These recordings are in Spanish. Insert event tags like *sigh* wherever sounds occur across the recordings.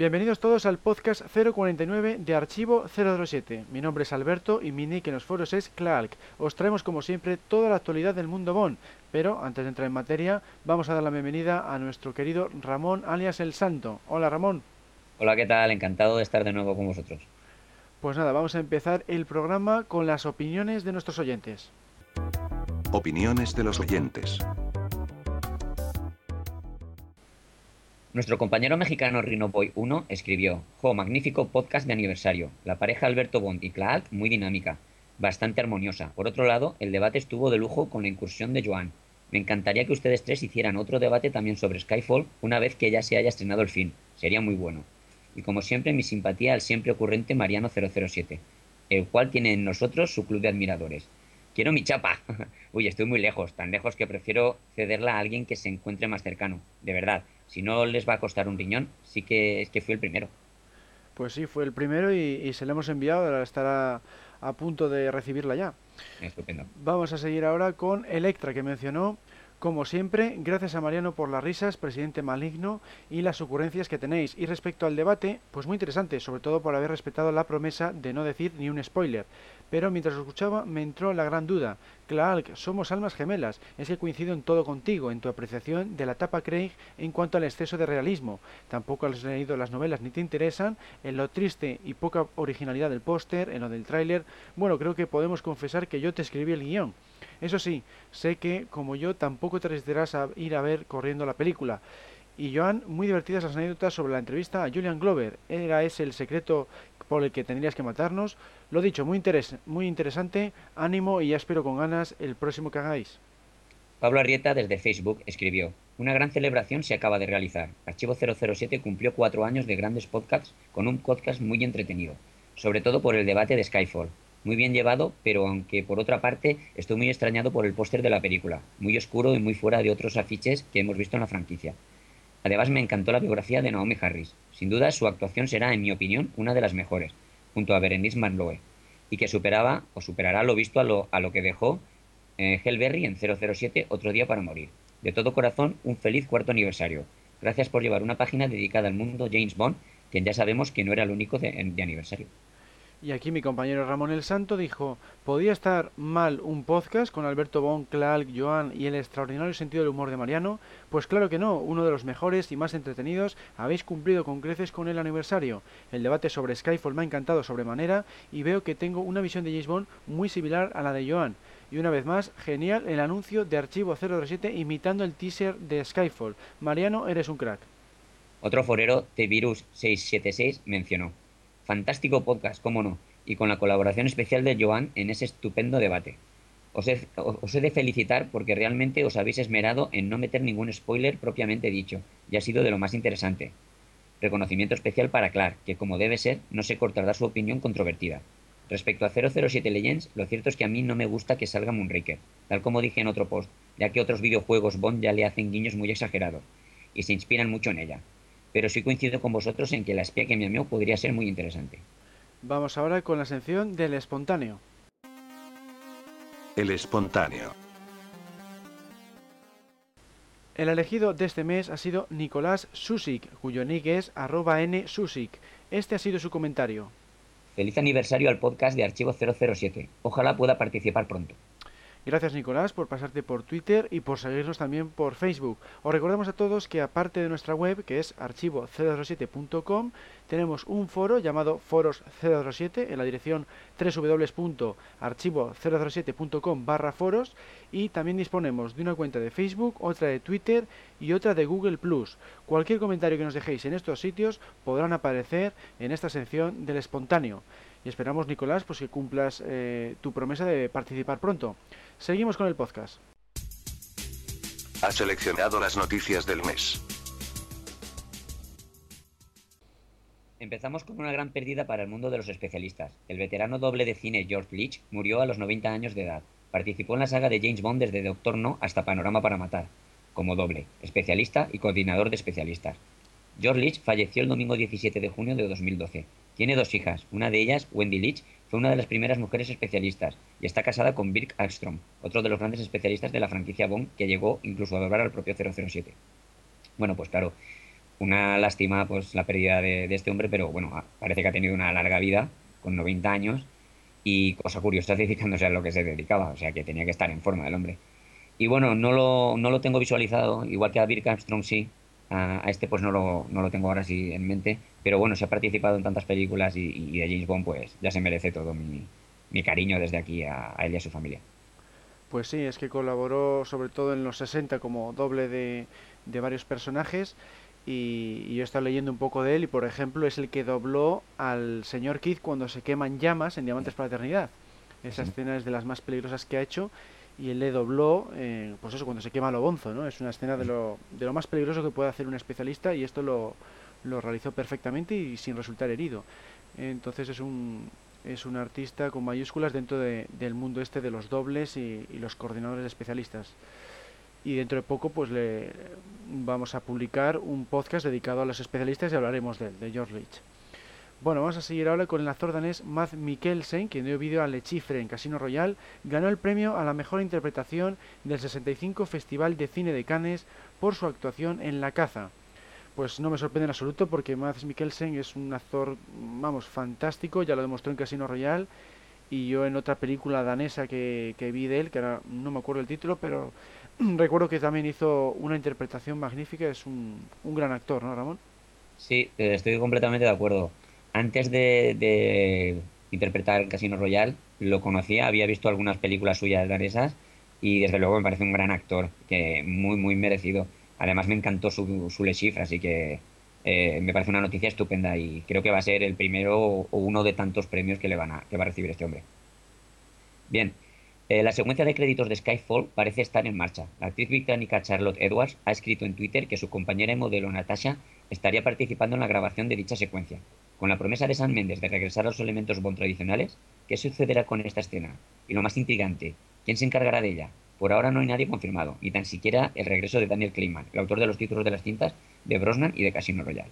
Bienvenidos todos al podcast 049 de Archivo 007. Mi nombre es Alberto y mi nick en los foros es Clark. Os traemos como siempre toda la actualidad del mundo Bond, pero antes de entrar en materia vamos a dar la bienvenida a nuestro querido Ramón alias El Santo. Hola Ramón. Hola, ¿qué tal? Encantado de estar de nuevo con vosotros. Pues nada, vamos a empezar el programa con las opiniones de nuestros oyentes. Opiniones de los oyentes. Nuestro compañero mexicano Rinoboy 1 escribió, Jo, magnífico podcast de aniversario. La pareja Alberto Bond y Clark muy dinámica, bastante armoniosa. Por otro lado, el debate estuvo de lujo con la incursión de Joan. Me encantaría que ustedes tres hicieran otro debate también sobre Skyfall una vez que ya se haya estrenado el fin. Sería muy bueno. Y como siempre, mi simpatía al siempre ocurrente Mariano 007, el cual tiene en nosotros su club de admiradores. Quiero mi chapa. *laughs* Uy, estoy muy lejos, tan lejos que prefiero cederla a alguien que se encuentre más cercano. De verdad, si no les va a costar un riñón, sí que es que fui el primero. Pues sí, fue el primero y, se le hemos enviado, estará a punto de recibirla ya. Estupendo. Vamos a seguir ahora con Electra, que mencionó como siempre, gracias a Mariano por las risas, presidente maligno, y las ocurrencias que tenéis. Y respecto al debate, pues muy interesante, sobre todo por haber respetado la promesa de no decir ni un spoiler. Pero mientras lo escuchaba me entró la gran duda. Clark, somos almas gemelas. Es que coincido en todo contigo, en tu apreciación de la tapa Craig en cuanto al exceso de realismo. Tampoco has leído las novelas ni te interesan, en lo triste y poca originalidad del póster, en lo del tráiler. Bueno, creo que podemos confesar que yo te escribí el guion. Eso sí, sé que, como yo, tampoco te resistirás a ir a ver corriendo la película. Y Joan, muy divertidas las anécdotas sobre la entrevista a Julian Glover. ¿Era ese el secreto por el que tendrías que matarnos? Lo dicho, muy, muy interesante, ánimo y ya espero con ganas el próximo que hagáis. Pablo Arrieta desde Facebook escribió, una gran celebración se acaba de realizar. Archivo 007 cumplió cuatro años de grandes podcasts con un podcast muy entretenido, sobre todo por el debate de Skyfall muy bien llevado, pero aunque por otra parte estoy muy extrañado por el póster de la película, muy oscuro y muy fuera de otros afiches que hemos visto en la franquicia. Además me encantó la biografía de Naomi Harris. Sin duda su actuación será, en mi opinión, una de las mejores, junto a Berenice Marlowe, y que superaba o superará lo visto a lo, a lo que dejó eh, Hellberry en 007 Otro día para morir. De todo corazón, un feliz cuarto aniversario. Gracias por llevar una página dedicada al mundo James Bond, quien ya sabemos que no era el único de aniversario. Y aquí mi compañero Ramón el Santo dijo, ¿podía estar mal un podcast con Alberto Bon, Clark, Joan y el extraordinario sentido del humor de Mariano? Pues claro que no, uno de los mejores y más entretenidos, habéis cumplido con creces con el aniversario. El debate sobre Skyfall me ha encantado sobremanera y veo que tengo una visión de James Bond muy similar a la de Joan. Y una vez más, genial el anuncio de Archivo 007 imitando el teaser de Skyfall. Mariano, eres un crack. Otro forero, T-Virus 676, mencionó. Fantástico podcast, cómo no, y con la colaboración especial de Joan en ese estupendo debate. Os he, os he, de felicitar porque realmente os habéis esmerado en no meter ningún spoiler propiamente dicho, y ha sido de lo más interesante. Reconocimiento especial para Clark, que como debe ser, no se cortará su opinión controvertida. Respecto a 007 Legends, lo cierto es que a mí no me gusta que salga Moonraker, tal como dije en otro post, ya que otros videojuegos Bond ya le hacen guiños muy exagerados, y se inspiran mucho en ella pero sí coincido con vosotros en que la espía que me amó podría ser muy interesante. Vamos ahora con la sección del espontáneo. El espontáneo. El elegido de este mes ha sido Nicolás Susik, cuyo nick es arroba nsusik. Este ha sido su comentario. Feliz aniversario al podcast de Archivo 007. Ojalá pueda participar pronto. Gracias Nicolás por pasarte por Twitter y por seguirnos también por Facebook. Os recordamos a todos que aparte de nuestra web, que es archivo007.com, tenemos un foro llamado Foros 007 en la dirección www.archivo007.com barra foros y también disponemos de una cuenta de Facebook, otra de Twitter y otra de Google Plus. Cualquier comentario que nos dejéis en estos sitios podrán aparecer en esta sección del espontáneo. Y esperamos, Nicolás, pues que cumplas eh, tu promesa de participar pronto. Seguimos con el podcast. Ha seleccionado las noticias del mes. Empezamos con una gran pérdida para el mundo de los especialistas. El veterano doble de cine George Leach murió a los 90 años de edad. Participó en la saga de James Bond desde Doctor No hasta Panorama para Matar. como doble, especialista y coordinador de especialistas. George Leach falleció el domingo 17 de junio de 2012. Tiene dos hijas, una de ellas, Wendy Leach, fue una de las primeras mujeres especialistas y está casada con Birk Alstrom, otro de los grandes especialistas de la franquicia Bond que llegó incluso a doblar al propio 007. Bueno, pues claro, una lástima pues la pérdida de, este hombre, pero bueno, parece que ha tenido una larga vida, con 90 años, y cosa curiosa, *laughs* dedicándose a lo que se dedicaba, o sea que tenía que estar en forma el hombre. Y bueno, no lo, no lo tengo visualizado, igual que a Birk Armstrong sí, a, este pues no lo, no lo tengo ahora sí en mente, pero bueno, se ha participado en tantas películas y, y de James Bond pues ya se merece todo mi, mi cariño desde aquí a, él y a su familia. Pues sí, es que colaboró sobre todo en los 60 como doble de, de varios personajes y, yo he estado leyendo un poco de él y por ejemplo es el que dobló al señor Keith cuando se queman llamas en Diamantes para la Eternidad. Esa escena es de las más peligrosas que ha hecho y él le dobló, eh, pues eso, cuando se quema lo bonzo, ¿no? Es una escena de lo, de lo más peligroso que puede hacer un especialista y esto lo, lo realizó perfectamente y sin resultar herido. Entonces es un, es un artista con mayúsculas dentro de, del mundo este de los dobles y, y los coordinadores especialistas y dentro de poco pues le vamos a publicar un podcast dedicado a los especialistas y hablaremos de de George Leach. Bueno, vamos a seguir ahora con el actor danés Mads Mikkelsen, quien dio vídeo a Le Chiffre en Casino Royale, ganó el premio a la mejor interpretación del 65 Festival de Cine de Cannes por su actuación en La Caza. Pues no me sorprende en absoluto porque Mads Mikkelsen es un actor, vamos, fantástico, ya lo demostró en Casino Royale y yo en otra película danesa que, que vi de él, que ahora no me acuerdo el título, pero *clears throat* recuerdo que también hizo una interpretación magnífica, es un, un gran actor, ¿no, Ramón? Sí, eh, estoy completamente de acuerdo. Antes de, interpretar Casino Royale, lo conocía, había visto algunas películas suyas danesas y desde luego me parece un gran actor, que muy, muy merecido. Además me encantó su, su Le Chiffre, así que eh, me parece una noticia estupenda y creo que va a ser el primero o uno de tantos premios que, le van a, que va a recibir este hombre. Bien, eh, la secuencia de créditos de Skyfall parece estar en marcha. La actriz británica Charlotte Edwards ha escrito en Twitter que su compañera y modelo Natasha estaría participando en la grabación de dicha secuencia. Con la promesa de San Mendes de regresar a los elementos Bond tradicionales, ¿qué sucederá con esta escena? Y lo más intrigante, ¿quién se encargará de ella? Por ahora no hay nadie confirmado, ni tan siquiera el regreso de Daniel Kleinman, el autor de los títulos de las cintas de Brosnan y de Casino Royale.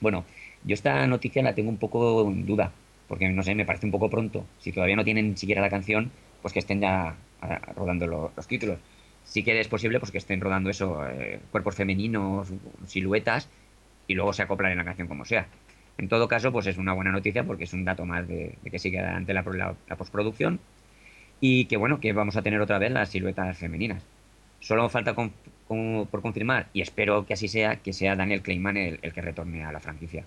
Bueno, yo esta noticia la tengo un poco en duda, porque no sé, me parece un poco pronto. Si todavía no tienen siquiera la canción, pues que estén ya ah, rodando los títulos. Sí que es posible pues que estén rodando eso, eh, cuerpos femeninos, siluetas, y luego se acoplan en la canción como sea. En todo caso, pues es una buena noticia porque es un dato más de, que sigue adelante la, la, postproducción y que bueno, que vamos a tener otra vez las siluetas femeninas. Solo falta por confirmar, y espero que así sea, que sea Daniel Kleinman el, que retorne a la franquicia.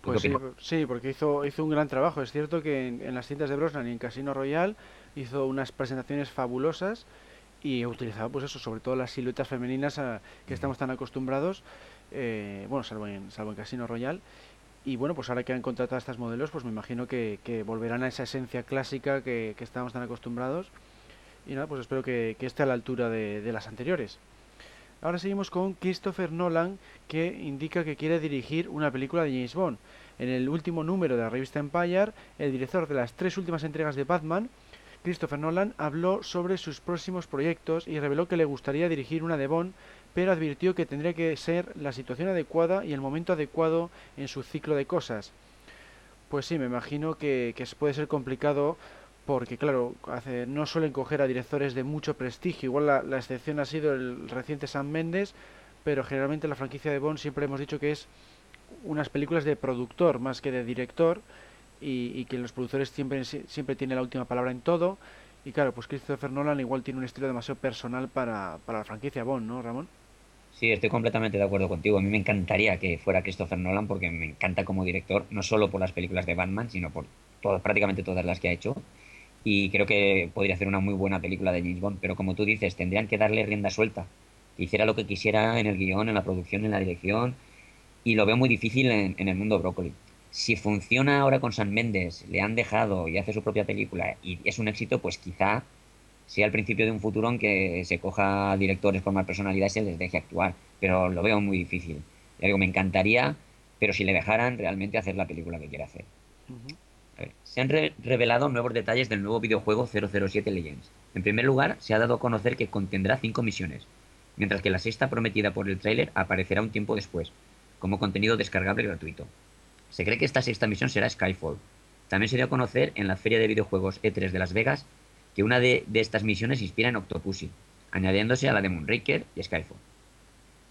Pues sí, porque hizo, hizo un gran trabajo. Es cierto que en, las cintas de Brosnan y en Casino Royale hizo unas presentaciones fabulosas y utilizaba pues eso, sobre todo las siluetas femeninas a, que estamos tan acostumbrados, eh, bueno, salvo en, Casino Royale. Y bueno, pues ahora que han contratado a estas modelos, pues me imagino que, volverán a esa esencia clásica que, que, estamos tan acostumbrados. Y nada, pues espero que, esté a la altura de, de las anteriores. Ahora seguimos con Christopher Nolan, que indica que quiere dirigir una película de James Bond. En el último número de la revista Empire, el director de las tres últimas entregas de Batman, Christopher Nolan, habló sobre sus próximos proyectos y reveló que le gustaría dirigir una de Bond, pero advirtió que tendría que ser la situación adecuada y el momento adecuado en su ciclo de cosas. Pues sí, me imagino que, puede ser complicado porque claro, hace, no suelen coger a directores de mucho prestigio. Igual la, excepción ha sido el reciente Sam Mendes, pero generalmente la franquicia de Bond siempre hemos dicho que es unas películas de productor más que de director y, que los productores siempre, siempre tienen la última palabra en todo. Y claro, pues Christopher Nolan igual tiene un estilo demasiado personal para, para la franquicia Bond, ¿no, Ramón? Sí, estoy completamente de acuerdo contigo. A mí me encantaría que fuera Christopher Nolan porque me encanta como director, no solo por las películas de Batman, sino por todas, prácticamente todas las que ha hecho y creo que podría hacer una muy buena película de James Bond, pero como tú dices, tendrían que darle rienda suelta, que hiciera lo que quisiera en el guion, en la producción, en la dirección, y lo veo muy difícil en, el mundo brócoli. Si funciona ahora con San Méndez, le han dejado y hace su propia película y es un éxito, pues quizá sea el principio de un futuro en que se coja directores con más personalidad y se les deje actuar, pero lo veo muy difícil. Ya digo, me encantaría, pero si le dejaran realmente hacer la película que quiera hacer. Se han revelado nuevos detalles del nuevo videojuego 007 Legends. En primer lugar, se ha dado a conocer que contendrá cinco misiones. mientras que la sexta prometida por el tráiler aparecerá un tiempo después, como contenido descargable gratuito. Se cree que esta sexta misión será Skyfall. También se dio a conocer en la feria de videojuegos E3 de Las Vegas que una de, estas misiones inspira en Octopussy, añadiéndose a la de Moonraker y Skyfall.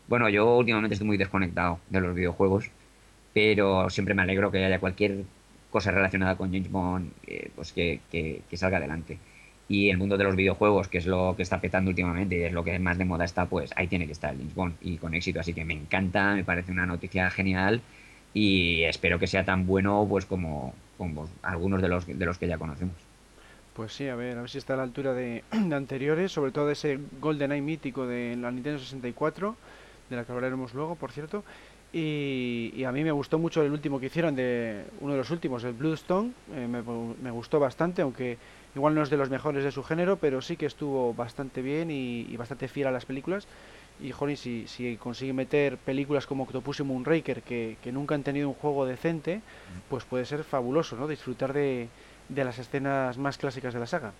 Bueno, yo últimamente estoy muy desconectado de los videojuegos, pero siempre me alegro que haya cualquier cosa relacionada con James Bond eh, pues que, salga adelante. Y el mundo de los videojuegos, que es lo que está petando últimamente y es lo que más de moda está, pues ahí tiene que estar James Bond y con éxito. Así que me encanta, me parece una noticia genial y espero que sea tan bueno pues como, como algunos de los, de los que ya conocemos. Pues sí, a ver, a ver si está a la altura de, *clears throat* anteriores, sobre todo ese GoldenEye mítico de la Nintendo 64, de la que hablaremos luego, por cierto. Y, a mí me gustó mucho el último que hicieron, de uno de los últimos, el Bluestone, eh, me, gustó bastante, aunque igual no es de los mejores de su género, pero sí que estuvo bastante bien y, bastante fiel a las películas. Y Johnny, si, si consigue meter películas como Octopus y Moonraker, que, que nunca han tenido un juego decente, pues puede ser fabuloso, ¿no? Disfrutar de, de las escenas más clásicas de la saga.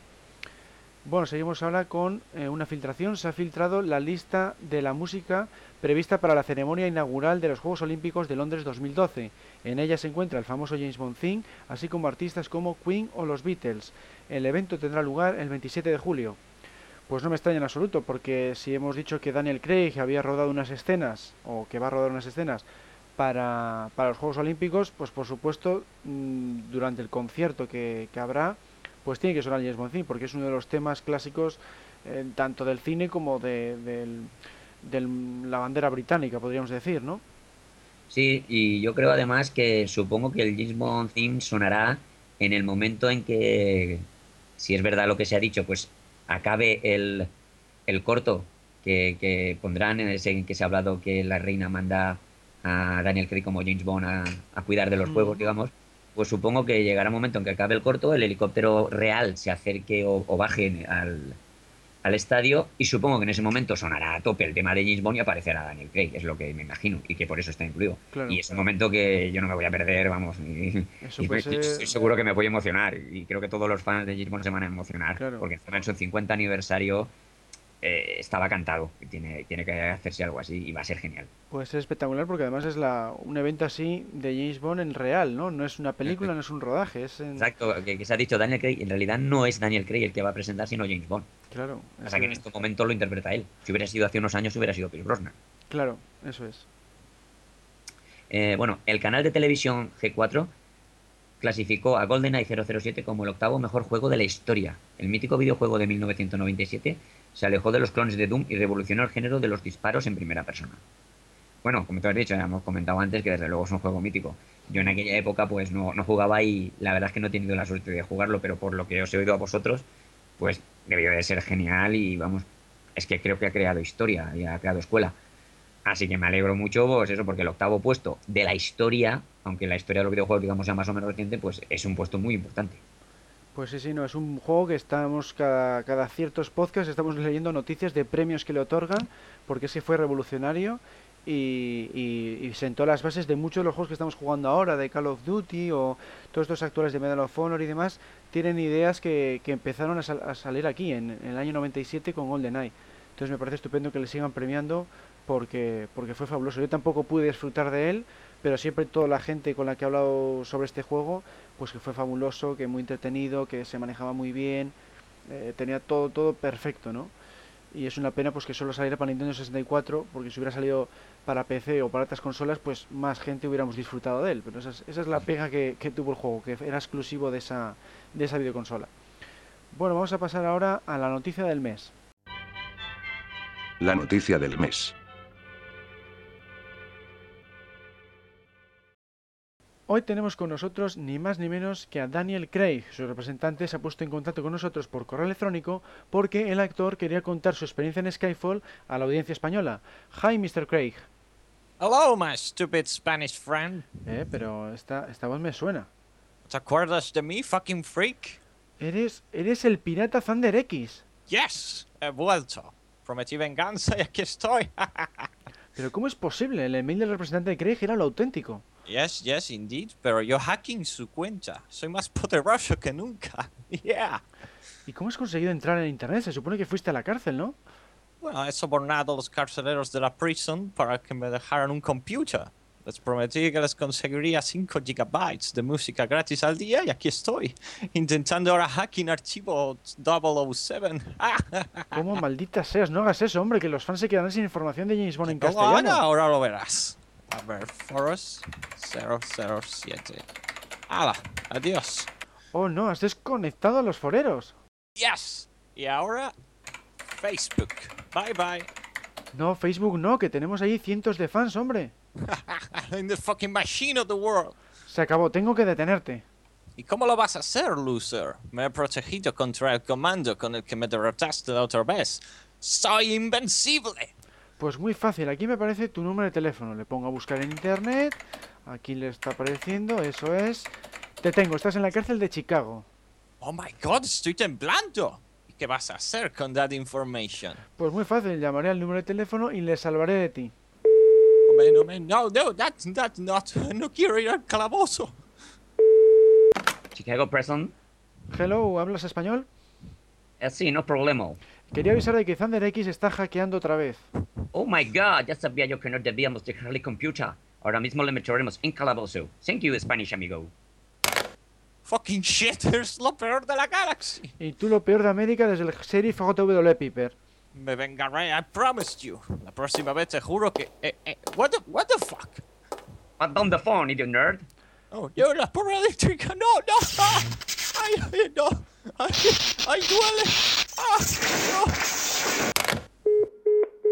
Bueno, seguimos ahora con eh, una filtración. Se ha filtrado la lista de la música prevista para la ceremonia inaugural de los Juegos Olímpicos de Londres 2012. En ella se encuentra el famoso James Bond theme, así como artistas como Queen o los Beatles. El evento tendrá lugar el 27 de julio. Pues no me extraña en absoluto, porque si hemos dicho que Daniel Craig había rodado unas escenas, o que va a rodar unas escenas, para, para los Juegos Olímpicos, pues por supuesto, mm, durante el concierto que, que habrá, pues tiene que sonar James Bond porque es uno de los temas clásicos eh, tanto del cine como de, la bandera británica, podríamos decir, ¿no? Sí, y yo creo además que supongo que el James Bond theme sonará en el momento en que, si es verdad lo que se ha dicho, pues acabe el, el corto que, que pondrán en ese en que se ha hablado que la reina manda a Daniel Craig como James Bond a, a cuidar de los juegos, digamos, pues supongo que llegará un momento en que acabe el corto, el helicóptero real se acerque o, baje al, estadio y supongo que en ese momento sonará a tope el tema de James Bond y aparecerá Daniel Craig, es lo que me imagino, y que por eso está incluido. Y es un momento que yo no me voy a perder, vamos, y, estoy seguro que me voy a emocionar y creo que todos los fans de James Bond se van a emocionar, porque en su 50 aniversario eh, estaba cantado. Tiene, tiene que hacerse algo así y va a ser genial. Puede ser espectacular porque además es la, un evento así de James Bond en real, ¿no? No es una película, *laughs* no es un rodaje. Es Exacto, que, se ha dicho Daniel Craig. En realidad no es Daniel Craig el que va a presentar, sino James Bond. Claro. O sea que en este momento lo interpreta él. Si hubiera sido hace unos años, hubiera sido Pierce Brosnan. Claro, eso es. Eh, bueno, el canal de televisión G4 clasificó a GoldenEye 007 como el octavo mejor juego de la historia. El mítico videojuego de 1997 se alejó de los clones de Doom y revolucionó el género de los disparos en primera persona. Bueno, como te has dicho, ya hemos comentado antes que desde luego es un juego mítico. Yo en aquella época pues no, jugaba y la verdad es que no he tenido la suerte de jugarlo, pero por lo que os he oído a vosotros, pues debió de ser genial y vamos, es que creo que ha creado historia y ha creado escuela. Así que me alegro mucho, pues eso, porque el octavo puesto de la historia, aunque la historia de los videojuegos digamos sea más o menos reciente, pues es un puesto muy importante. Pues sí, sí, no, es un juego que estamos cada, cada ciertos podcasts, estamos leyendo noticias de premios que le otorgan, porque ese fue revolucionario y, y, sentó las bases de muchos de los juegos que estamos jugando ahora, de Call of Duty o todos estos actuales de Medal of Honor y demás, tienen ideas que, que empezaron a, a, salir aquí en, en, el año 97 con GoldenEye. Entonces me parece estupendo que le sigan premiando porque, porque fue fabuloso. Yo tampoco pude disfrutar de él, pero siempre toda la gente con la que he hablado sobre este juego, pues que fue fabuloso, que muy entretenido, que se manejaba muy bien, eh, tenía todo, todo perfecto, ¿no? Y es una pena pues que solo saliera para Nintendo 64, porque si hubiera salido para PC o para otras consolas, pues más gente hubiéramos disfrutado de él. Pero esa es, esa es la pega que, que, tuvo el juego, que era exclusivo de esa, de esa videoconsola. Bueno, vamos a pasar ahora a la noticia del mes. La noticia del mes. Hoy tenemos con nosotros ni más ni menos que a Daniel Craig. Su representante se ha puesto en contacto con nosotros por correo electrónico porque el actor quería contar su experiencia en Skyfall a la audiencia española. Hi, Mr. Craig. Hello, my stupid Spanish friend. Eh, pero esta, esta voz me suena. ¿Te acuerdas de mí, fucking freak? Eres, eres el pirata Thunder X. Yes, he vuelto. Prometí venganza y aquí estoy. *laughs* pero ¿cómo es posible? El email del representante de Craig era lo auténtico. Yes, yes, indeed. Pero yo hacking su cuenta. Soy más *laughs* poderoso que nunca. *laughs* Yeah. ¿Y cómo has conseguido entrar en internet? Se supone que fuiste a la cárcel, ¿no? Bueno, he sobornado a los carceleros de la prison para que me dejaran un computer. Les prometí que les conseguiría 5 gigabytes de música gratis al día y aquí estoy, intentando ahora hacking archivo 007. *laughs* ¿Cómo maldita seas? No hagas eso, hombre, que los fans se quedarán sin información de James Bond en ¿Cómo ahora? castellano. Ahora lo verás. A ver, Foros 007. ¡Hala! ¡Adiós! Oh, no, has desconectado a los foreros. ¡Yes! Y ahora, Facebook. Bye bye. No, Facebook no, que tenemos ahí cientos de fans, hombre. *laughs* In the fucking machine of the world. Se acabó, tengo que detenerte. ¿Y cómo lo vas a hacer, loser? Me he protegido contra el comando con el que me derrotaste la otra vez. ¡Soy invencible! Pues muy fácil, aquí me aparece tu número de teléfono. Le pongo a buscar en internet. Aquí le está apareciendo, eso es. Te tengo, estás en la cárcel de Chicago. ¡Oh my god! ¡Estoy temblando! ¿Y qué vas a hacer con that information? Pues muy fácil, llamaré al número de teléfono y le salvaré de ti. Hombre, no, hombre, no, no, that's, that's not. No quiero ir al calabozo. Chicago Prison. Hello, ¿hablas español? Eh, sí, no problema. Quería avisar de que Thunder X está hackeando otra vez. Oh my god, ya sabía yo que no debíamos dejarle computer. Ahora mismo le meteremos en calabozo. Thank you, Spanish amigo. Fucking shit, *laughs* es lo peor de la galaxy. Y tú lo peor de América desde el sheriff JW Piper. Me vengaré, I promised you. La próxima vez te juro que. Eh, eh, what the, what the fuck? Put down the phone, idiot nerd. Oh, yo, la porra eléctrica, no, no. Ah, *laughs* ay, ay, no. Ay, ay, duele. Ah, no.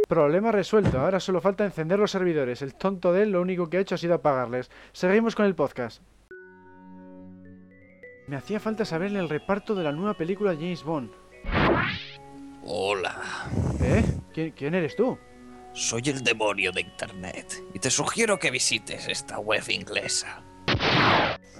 Problema resuelto, ahora solo falta encender los servidores. El tonto de él lo único que ha hecho ha sido apagarles. Seguimos con el podcast. Me hacía falta saber el reparto de la nueva película de James Bond. Hola, ¿Eh? ¿Quién, quién eres tú? soy el demonio de Internet y te sugiero que visites esta web inglesa.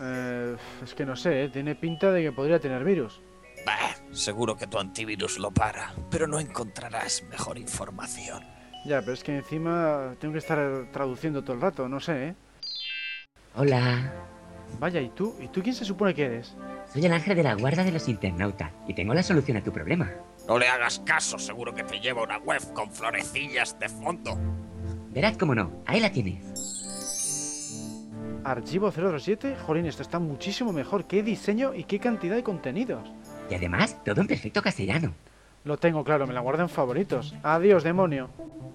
Eh, es que no sé, ¿eh? tiene pinta de que podría tener virus. Bah, seguro que tu antivirus lo para, pero no encontrarás mejor información. Ya, pero es que encima tengo que estar traduciendo todo el rato, no sé, ¿eh? Hola. Vaya, ¿y tú? ¿Y tú quién se supone que eres? Soy el ángel de la guarda de los internautas y tengo la solución a tu problema. No le hagas caso, seguro que te lleva una web con florecillas de fondo. Verás cómo no. Ahí la tienes. Archivo 007, jolín, esto está muchísimo mejor. ¿Qué diseño y qué cantidad de contenidos? Y además, todo en perfecto castellano. Lo tengo claro, me la guardo en favoritos. Adiós, demonio.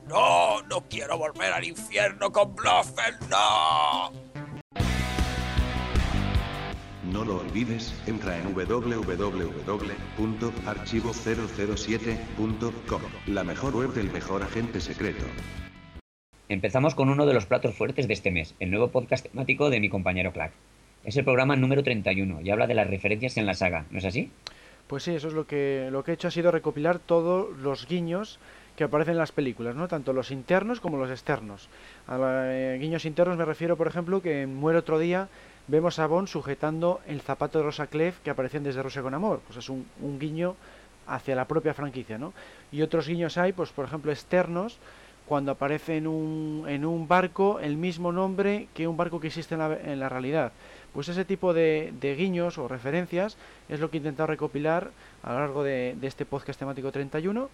No, no quiero volver al infierno con Blofeld, no. No lo olvides, entra en www.archivo007.com, la mejor web del mejor agente secreto. Empezamos con uno de los platos fuertes de este mes, el nuevo podcast temático de mi compañero Clark. Es el programa número 31 y habla de las referencias en la saga, ¿no es así? Pues sí, eso es lo que, lo que he hecho ha sido recopilar todos los guiños que aparecen en las películas, ¿no? Tanto los internos como los externos. A los guiños internos me refiero, por ejemplo, que en Muere otro día vemos a Bond sujetando el zapato de Rosa Clef que apareció en Desde Rusia con Amor. Pues es un, guiño hacia la propia franquicia, ¿no? Y otros guiños hay, pues por ejemplo, externos, cuando aparece en un, en un barco el mismo nombre que un barco que existe en la, realidad. Pues ese tipo de, de guiños o referencias es lo que he intentado recopilar a lo largo de, de este podcast temático 31.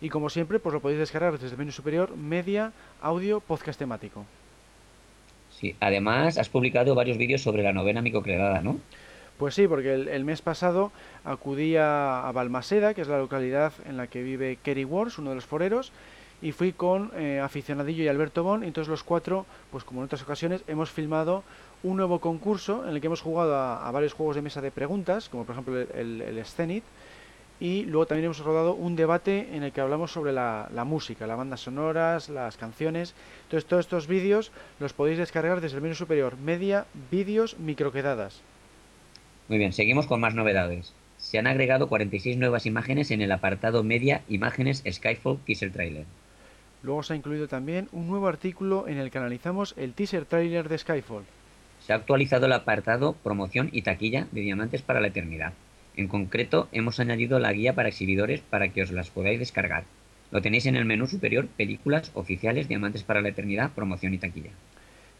Y como siempre, pues lo podéis descargar desde el menú superior, media, audio, podcast temático. Sí, además has publicado varios vídeos sobre la novena microcredada, ¿no? Pues sí, porque el, mes pasado acudí a, a Balmaseda, que es la localidad en la que vive Kerry Wars, uno de los foreros, y fui con eh, Aficionadillo y Alberto Bon, y entonces los cuatro, pues como en otras ocasiones, hemos filmado un nuevo concurso en el que hemos jugado a, varios juegos de mesa de preguntas, como por ejemplo el, el, y luego también hemos rodado un debate en el que hablamos sobre la, la música, las bandas sonoras, las canciones. Entonces todos estos vídeos los podéis descargar desde el menú superior, media, vídeos, microquedadas. Muy bien, seguimos con más novedades. Se han agregado 46 nuevas imágenes en el apartado Media Imágenes Skyfall Teaser Trailer. Luego se ha incluido también un nuevo artículo en el que analizamos el teaser trailer de Skyfall. Se ha actualizado el apartado Promoción y Taquilla de Diamantes para la Eternidad. En concreto, hemos añadido la guía para exhibidores para que os las podáis descargar. Lo tenéis en el menú superior Películas Oficiales Diamantes para la Eternidad, Promoción y Taquilla.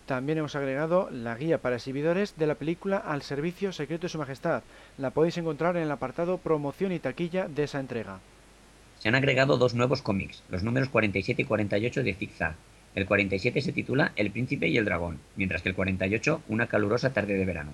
También hemos agregado la guía para exhibidores de la película Al Servicio Secreto de Su Majestad. La podéis encontrar en el apartado Promoción y Taquilla de esa entrega. Se han agregado dos nuevos cómics, los números 47 y 48 de Zigzag. El 47 se titula El príncipe y el dragón, mientras que el 48 Una calurosa tarde de verano.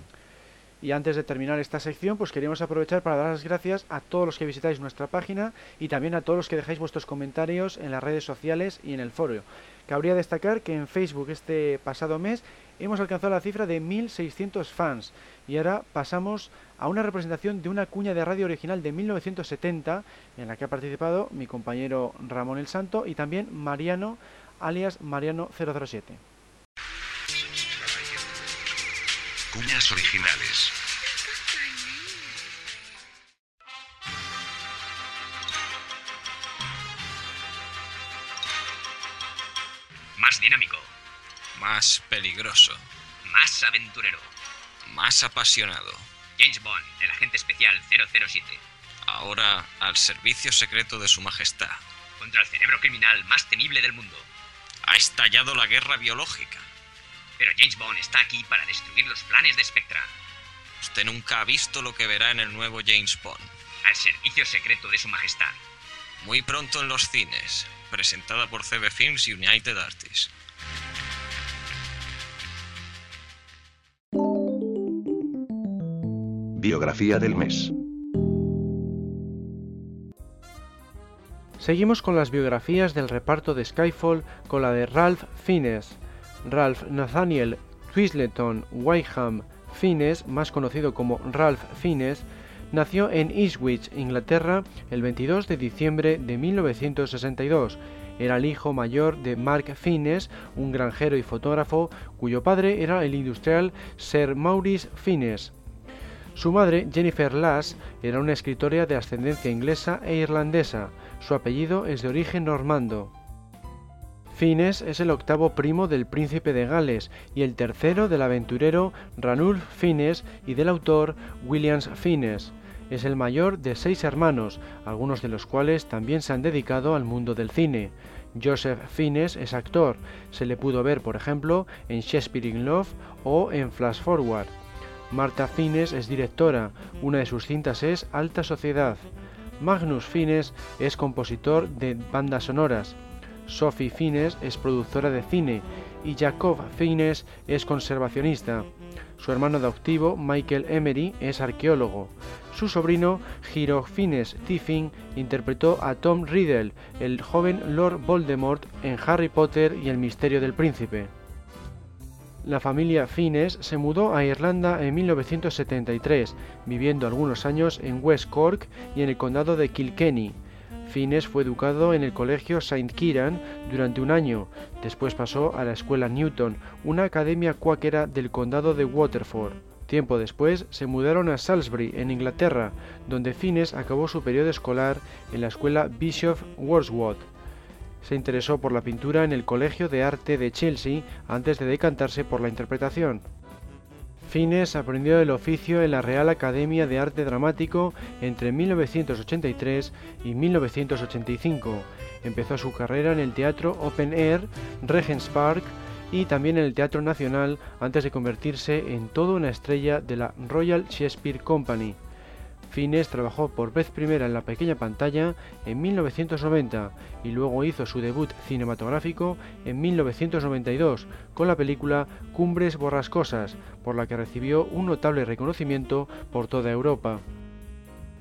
Y antes de terminar esta sección, pues queríamos aprovechar para dar las gracias a todos los que visitáis nuestra página y también a todos los que dejáis vuestros comentarios en las redes sociales y en el foro. Cabría destacar que en Facebook este pasado mes hemos alcanzado la cifra de 1.600 fans y ahora pasamos a una representación de una cuña de radio original de 1970 en la que ha participado mi compañero Ramón el Santo y también Mariano alias Mariano 007. Cuñas originales. Más dinámico, Más peligroso. más aventurero. Más apasionado. James Bond, el agente especial 007. Ahora al servicio secreto de su majestad. Contra el cerebro criminal más temible del mundo. Ha estallado la guerra biológica. Pero James Bond está aquí para destruir los planes de Spectra. Usted nunca ha visto lo que verá en el nuevo James Bond. Al servicio secreto de su majestad. Muy pronto en los cines. Presentada por CB Films United Artists. Biografía del mes. Seguimos con las biografías del reparto de Skyfall con la de Ralph Fiennes. Ralph Nathaniel Twistleton Wyham Fiennes, más conocido como Ralph Fiennes, nació en Ipswich, Inglaterra, el 22 de diciembre de 1962. Era el hijo mayor de Mark Fiennes, un granjero y fotógrafo, cuyo padre era el industrial Sir Maurice Fiennes. Su madre, Jennifer Lass, era una escritora de ascendencia inglesa e irlandesa. Su apellido es de origen normando. Fiennes es el octavo primo del príncipe de Gales y el tercero del aventurero Ranulph Fiennes y del autor Williams Fiennes. Es el mayor de seis hermanos, algunos de los cuales también se han dedicado al mundo del cine. Joseph Fiennes es actor, se le pudo ver por ejemplo en Shakespeare in Love o en Flash Forward. Marta Fiennes es directora, una de sus cintas es Alta Sociedad. Magnus Fiennes es compositor de bandas sonoras. Sophie Fiennes es productora de cine y Jacob Fiennes es conservacionista. Su hermano adoptivo, Michael Emery, es arqueólogo. Su sobrino, Giro Fiennes Tiffin, interpretó a Tom Riddle, el joven Lord Voldemort, en Harry Potter y el misterio del príncipe. La familia Fiennes se mudó a Irlanda en 1973, viviendo algunos años en West Cork y en el condado de Kilkenny. Fiennes fue educado en el colegio St. Kieran durante un año, después pasó a la escuela Newton, una academia cuáquera del condado de Waterford. Tiempo después se mudaron a Salisbury, en Inglaterra, donde Fiennes acabó su periodo escolar en la escuela Bishop Wordsworth. Se interesó por la pintura en el Colegio de Arte de Chelsea antes de decantarse por la interpretación. Fiennes aprendió el oficio en la Real Academia de Arte Dramático entre 1983 y 1985. Empezó su carrera en el teatro Open Air, Regent's Park y también en el Teatro Nacional antes de convertirse en toda una estrella de la Royal Shakespeare Company. Fiennes trabajó por vez primera en la pequeña pantalla en 1990 y luego hizo su debut cinematográfico en 1992 con la película Cumbres Borrascosas, por la que recibió un notable reconocimiento por toda Europa.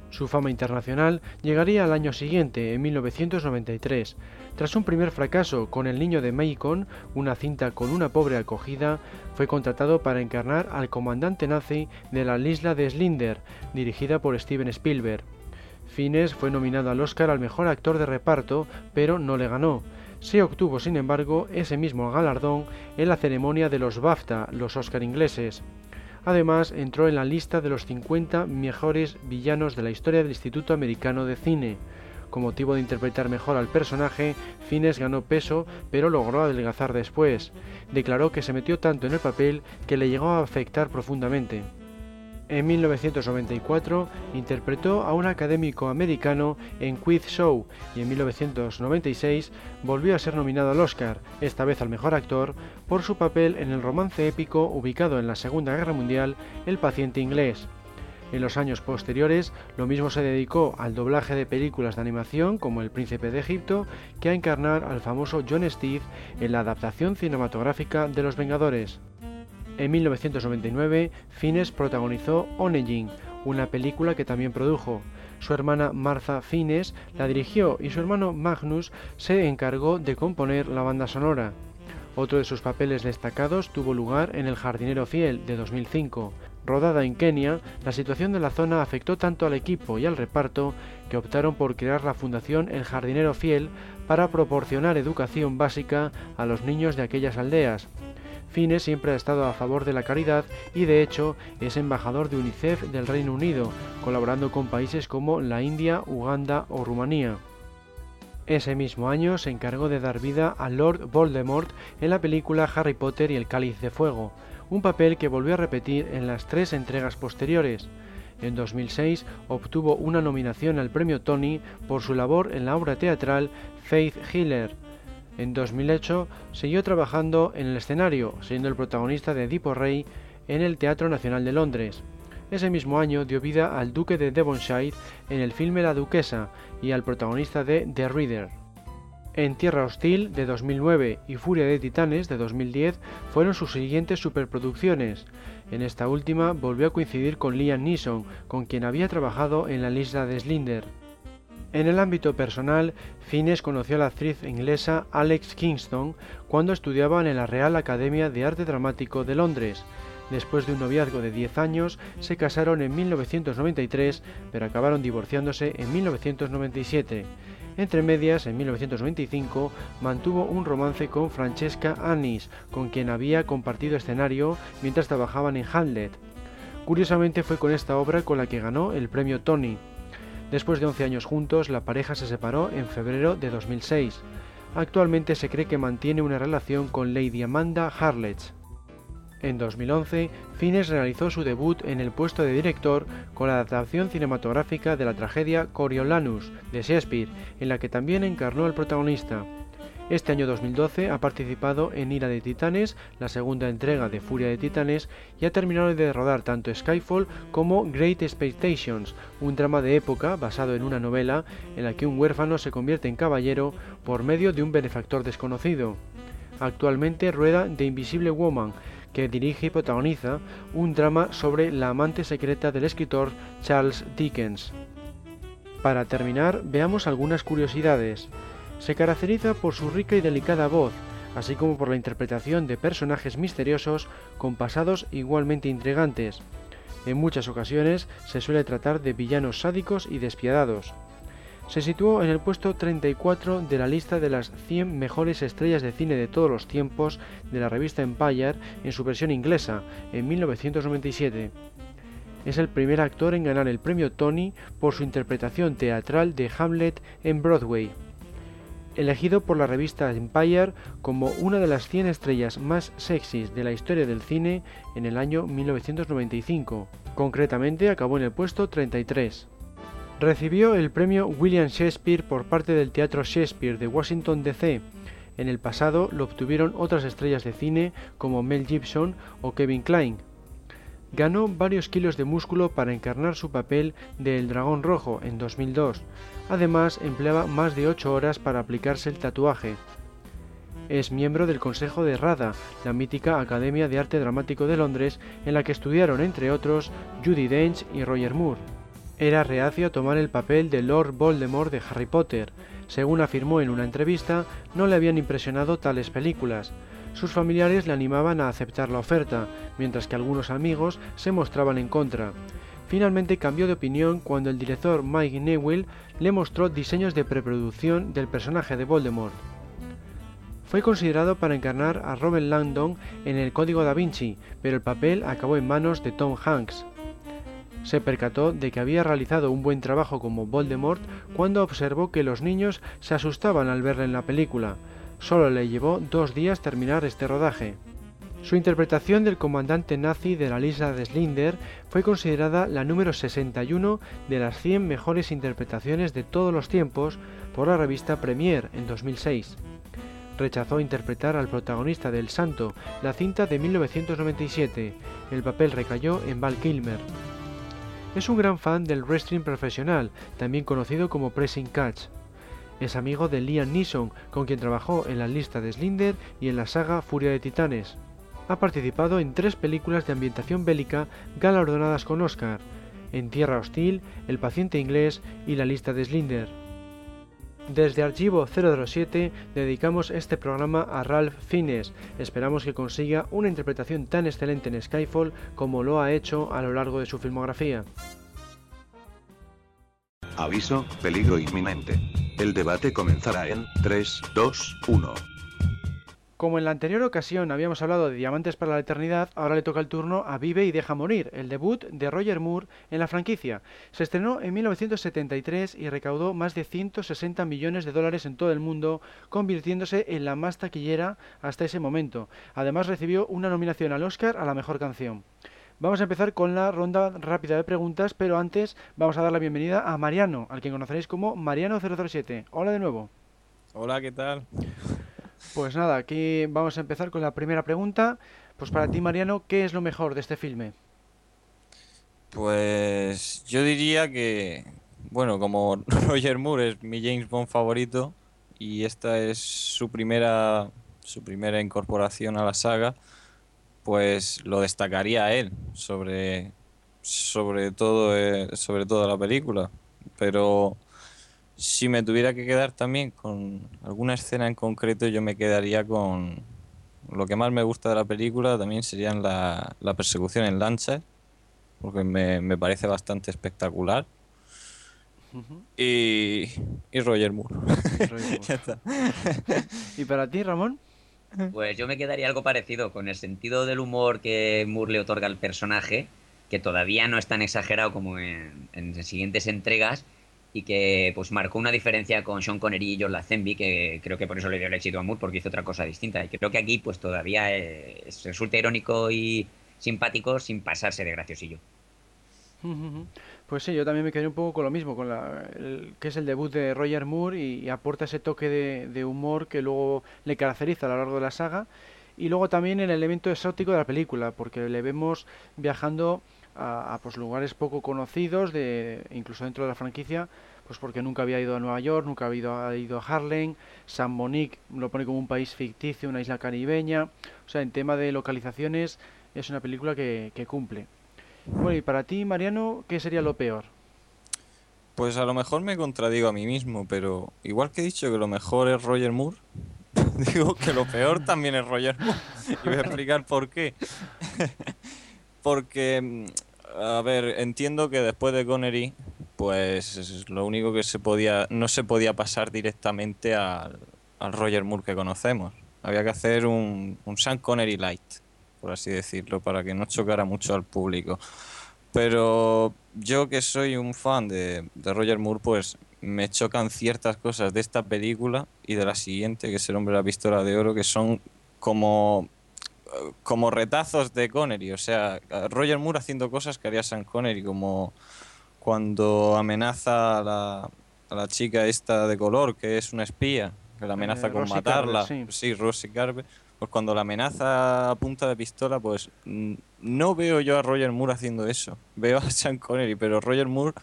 Su fama internacional llegaría al año siguiente, en 1993. Tras un primer fracaso con El niño de Macon, una cinta con una pobre acogida, fue contratado para encarnar al comandante nazi de la isla de Slinder, dirigida por Steven Spielberg. Fiennes fue nominado al Oscar al mejor actor de reparto, pero no le ganó. Se obtuvo, sin embargo, ese mismo galardón en la ceremonia de los BAFTA, los Oscar ingleses. Además, entró en la lista de los 50 mejores villanos de la historia del Instituto Americano de Cine. Con motivo de interpretar mejor al personaje, Fiennes ganó peso, pero logró adelgazar después. Declaró que se metió tanto en el papel que le llegó a afectar profundamente. En 1994 interpretó a un académico americano en Quiz Show y en 1996 volvió a ser nominado al Oscar, esta vez al mejor actor, por su papel en el romance épico ubicado en la Segunda Guerra Mundial El paciente inglés. En los años posteriores, lo mismo se dedicó al doblaje de películas de animación como El Príncipe de Egipto que a encarnar al famoso John Steve en la adaptación cinematográfica de Los Vengadores. En 1999, Fines protagonizó Onegin, una película que también produjo. Su hermana Martha Fines la dirigió y su hermano Magnus se encargó de componer la banda sonora. Otro de sus papeles destacados tuvo lugar en El jardinero fiel de 2005. Rodada en Kenia, la situación de la zona afectó tanto al equipo y al reparto que optaron por crear la Fundación El Jardinero Fiel para proporcionar educación básica a los niños de aquellas aldeas. Fines siempre ha estado a favor de la caridad y de hecho es embajador de UNICEF del Reino Unido, colaborando con países como la India, Uganda o Rumanía. Ese mismo año se encargó de dar vida a Lord Voldemort en la película Harry Potter y el Cáliz de Fuego, un papel que volvió a repetir en las tres entregas posteriores. En 2006 obtuvo una nominación al premio Tony por su labor en la obra teatral Faith Healer. En 2008 siguió trabajando en el escenario, siendo el protagonista de Edipo Rey en el Teatro Nacional de Londres. Ese mismo año dio vida al duque de Devonshire en el filme La Duquesa y al protagonista de The Reader. En Tierra Hostil de 2009 y Furia de Titanes de 2010 fueron sus siguientes superproducciones. En esta última volvió a coincidir con Liam Neeson, con quien había trabajado en la lista de Slinder. En el ámbito personal, Fines conoció a la actriz inglesa Alex Kingston cuando estudiaban en la Real Academia de Arte Dramático de Londres. Después de un noviazgo de 10 años, se casaron en 1993, pero acabaron divorciándose en 1997. Entre medias, en 1995, mantuvo un romance con Francesca Annis, con quien había compartido escenario mientras trabajaban en Hamlet. Curiosamente fue con esta obra con la que ganó el premio Tony. Después de 11 años juntos, la pareja se separó en febrero de 2006. Actualmente se cree que mantiene una relación con Lady Amanda Harlech. En 2011, Fines realizó su debut en el puesto de director con la adaptación cinematográfica de la tragedia Coriolanus de Shakespeare, en la que también encarnó al protagonista. Este año 2012 ha participado en Ira de Titanes, la segunda entrega de Furia de Titanes, y ha terminado de rodar tanto Skyfall como Great Expectations, un drama de época basado en una novela en la que un huérfano se convierte en caballero por medio de un benefactor desconocido. Actualmente rueda The Invisible Woman, que dirige y protagoniza un drama sobre la amante secreta del escritor Charles Dickens. Para terminar, veamos algunas curiosidades. Se caracteriza por su rica y delicada voz, así como por la interpretación de personajes misteriosos con pasados igualmente intrigantes. En muchas ocasiones se suele tratar de villanos sádicos y despiadados se situó en el puesto 34 de la lista de las 100 mejores estrellas de cine de todos los tiempos de la revista Empire en su versión inglesa, en 1997. Es el primer actor en ganar el premio Tony por su interpretación teatral de Hamlet en Broadway. Elegido por la revista Empire como una de las 100 estrellas más sexys de la historia del cine en el año 1995. Concretamente acabó en el puesto 33. Recibió el premio William Shakespeare por parte del Teatro Shakespeare de Washington DC. En el pasado lo obtuvieron otras estrellas de cine como Mel Gibson o Kevin Kline. Ganó varios kilos de músculo para encarnar su papel de El Dragón Rojo en 2002. Además, empleaba más de 8 horas para aplicarse el tatuaje. Es miembro del Consejo de RADA, la mítica Academia de Arte Dramático de Londres, en la que estudiaron, entre otros, Judy Dench y Roger Moore. Era reacio a tomar el papel de Lord Voldemort de Harry Potter. Según afirmó en una entrevista, no le habían impresionado tales películas. Sus familiares le animaban a aceptar la oferta, mientras que algunos amigos se mostraban en contra. Finalmente cambió de opinión cuando el director Mike Newell le mostró diseños de preproducción del personaje de Voldemort. Fue considerado para encarnar a Robert Langdon en El Código da Vinci, pero el papel acabó en manos de Tom Hanks se percató de que había realizado un buen trabajo como Voldemort cuando observó que los niños se asustaban al verle en la película. Solo le llevó dos días terminar este rodaje. Su interpretación del comandante nazi de la isla de Slinder fue considerada la número 61 de las 100 mejores interpretaciones de todos los tiempos por la revista Premiere en 2006. Rechazó interpretar al protagonista del Santo, la cinta de 1997. El papel recayó en Val Kilmer. Es un gran fan del wrestling profesional, también conocido como pressing catch. Es amigo de Liam Neeson, con quien trabajó en la lista de Slinder y en la saga Furia de Titanes. Ha participado en tres películas de ambientación bélica galardonadas con Oscar, En Tierra Hostil, El paciente inglés y La lista de Slinder. Desde Archivo 007 dedicamos este programa a Ralph Fiennes. Esperamos que consiga una interpretación tan excelente en Skyfall como lo ha hecho a lo largo de su filmografía. Aviso, peligro inminente. El debate comenzará en 3, 2, 1. Como en la anterior ocasión habíamos hablado de Diamantes para la Eternidad, ahora le toca el turno a Vive y Deja Morir, el debut de Roger Moore en la franquicia. Se estrenó en 1973 y recaudó más de 160 millones de dólares en todo el mundo, convirtiéndose en la más taquillera hasta ese momento. Además recibió una nominación al Oscar a la mejor canción. Vamos a empezar con la ronda rápida de preguntas, pero antes vamos a dar la bienvenida a Mariano, al que conoceréis como Mariano007. Hola de nuevo. Hola, ¿qué tal? Pues nada, aquí vamos a empezar con la primera pregunta. Pues para ti, Mariano, ¿qué es lo mejor de este filme? Pues yo diría que, bueno, como *laughs* Roger Moore es mi James Bond favorito y esta es su primera, su primera incorporación a la saga, pues lo destacaría a él sobre, sobre todo, eh, sobre toda la película. Pero si me tuviera que quedar también con alguna escena en concreto, yo me quedaría con lo que más me gusta de la película también serían la, la persecución en lancha, porque me, me parece bastante espectacular. y, y Roger Moore. *laughs* ¿Y para ti, Ramón? Pues yo me quedaría algo parecido, con el sentido del humor que Moore le otorga al personaje, que todavía no es tan exagerado como en, en siguientes entregas, y que pues marcó una diferencia con Sean Connery y John Lazenby, que creo que por eso le dio el éxito a Moore, porque hizo otra cosa distinta. Y creo que aquí pues todavía eh, resulta irónico y simpático sin pasarse de graciosillo. *laughs* Pues sí, yo también me quedé un poco con lo mismo, con la, que es el debut de Roger Moore y, y aporta ese toque de, de, humor que luego le caracteriza a lo largo de la saga. Y luego también el elemento exótico de la película, porque le vemos viajando a, pues, lugares poco conocidos, de, incluso dentro de la franquicia, pues porque nunca había ido a Nueva York, nunca había ido, ha ido a Harlem, San Monique lo pone como un país ficticio, una isla caribeña, o sea, en tema de localizaciones es una película que, que cumple. Bueno, y para ti, Mariano, ¿qué sería lo peor? Pues a lo mejor me contradigo a mí mismo, pero igual que he dicho que lo mejor es Roger Moore, *laughs* digo que lo peor también es Roger Moore. Y voy a explicar por qué. Porque, a ver, entiendo que después de Connery, pues lo único que se podía, no se podía pasar directamente al, al Roger Moore que conocemos. Había que hacer un, un Sean Connery light, por así decirlo, para que no chocara mucho al público. Pero yo que soy un fan de, de, Roger Moore, pues me chocan ciertas cosas de esta película y de la siguiente, que es El hombre de la pistola de oro, que son como, como retazos de Connery. O sea, Roger Moore haciendo cosas que haría Sean Connery, como cuando amenaza a la, a la chica esta de color, que es una espía, que la amenaza Eh, con Rosie matarla. Carver, sí. sí, Rosie Carver. Pues cuando la amenaza a punta de pistola, pues no veo yo a Roger Moore haciendo eso. Veo a Sean Connery, pero Roger Moore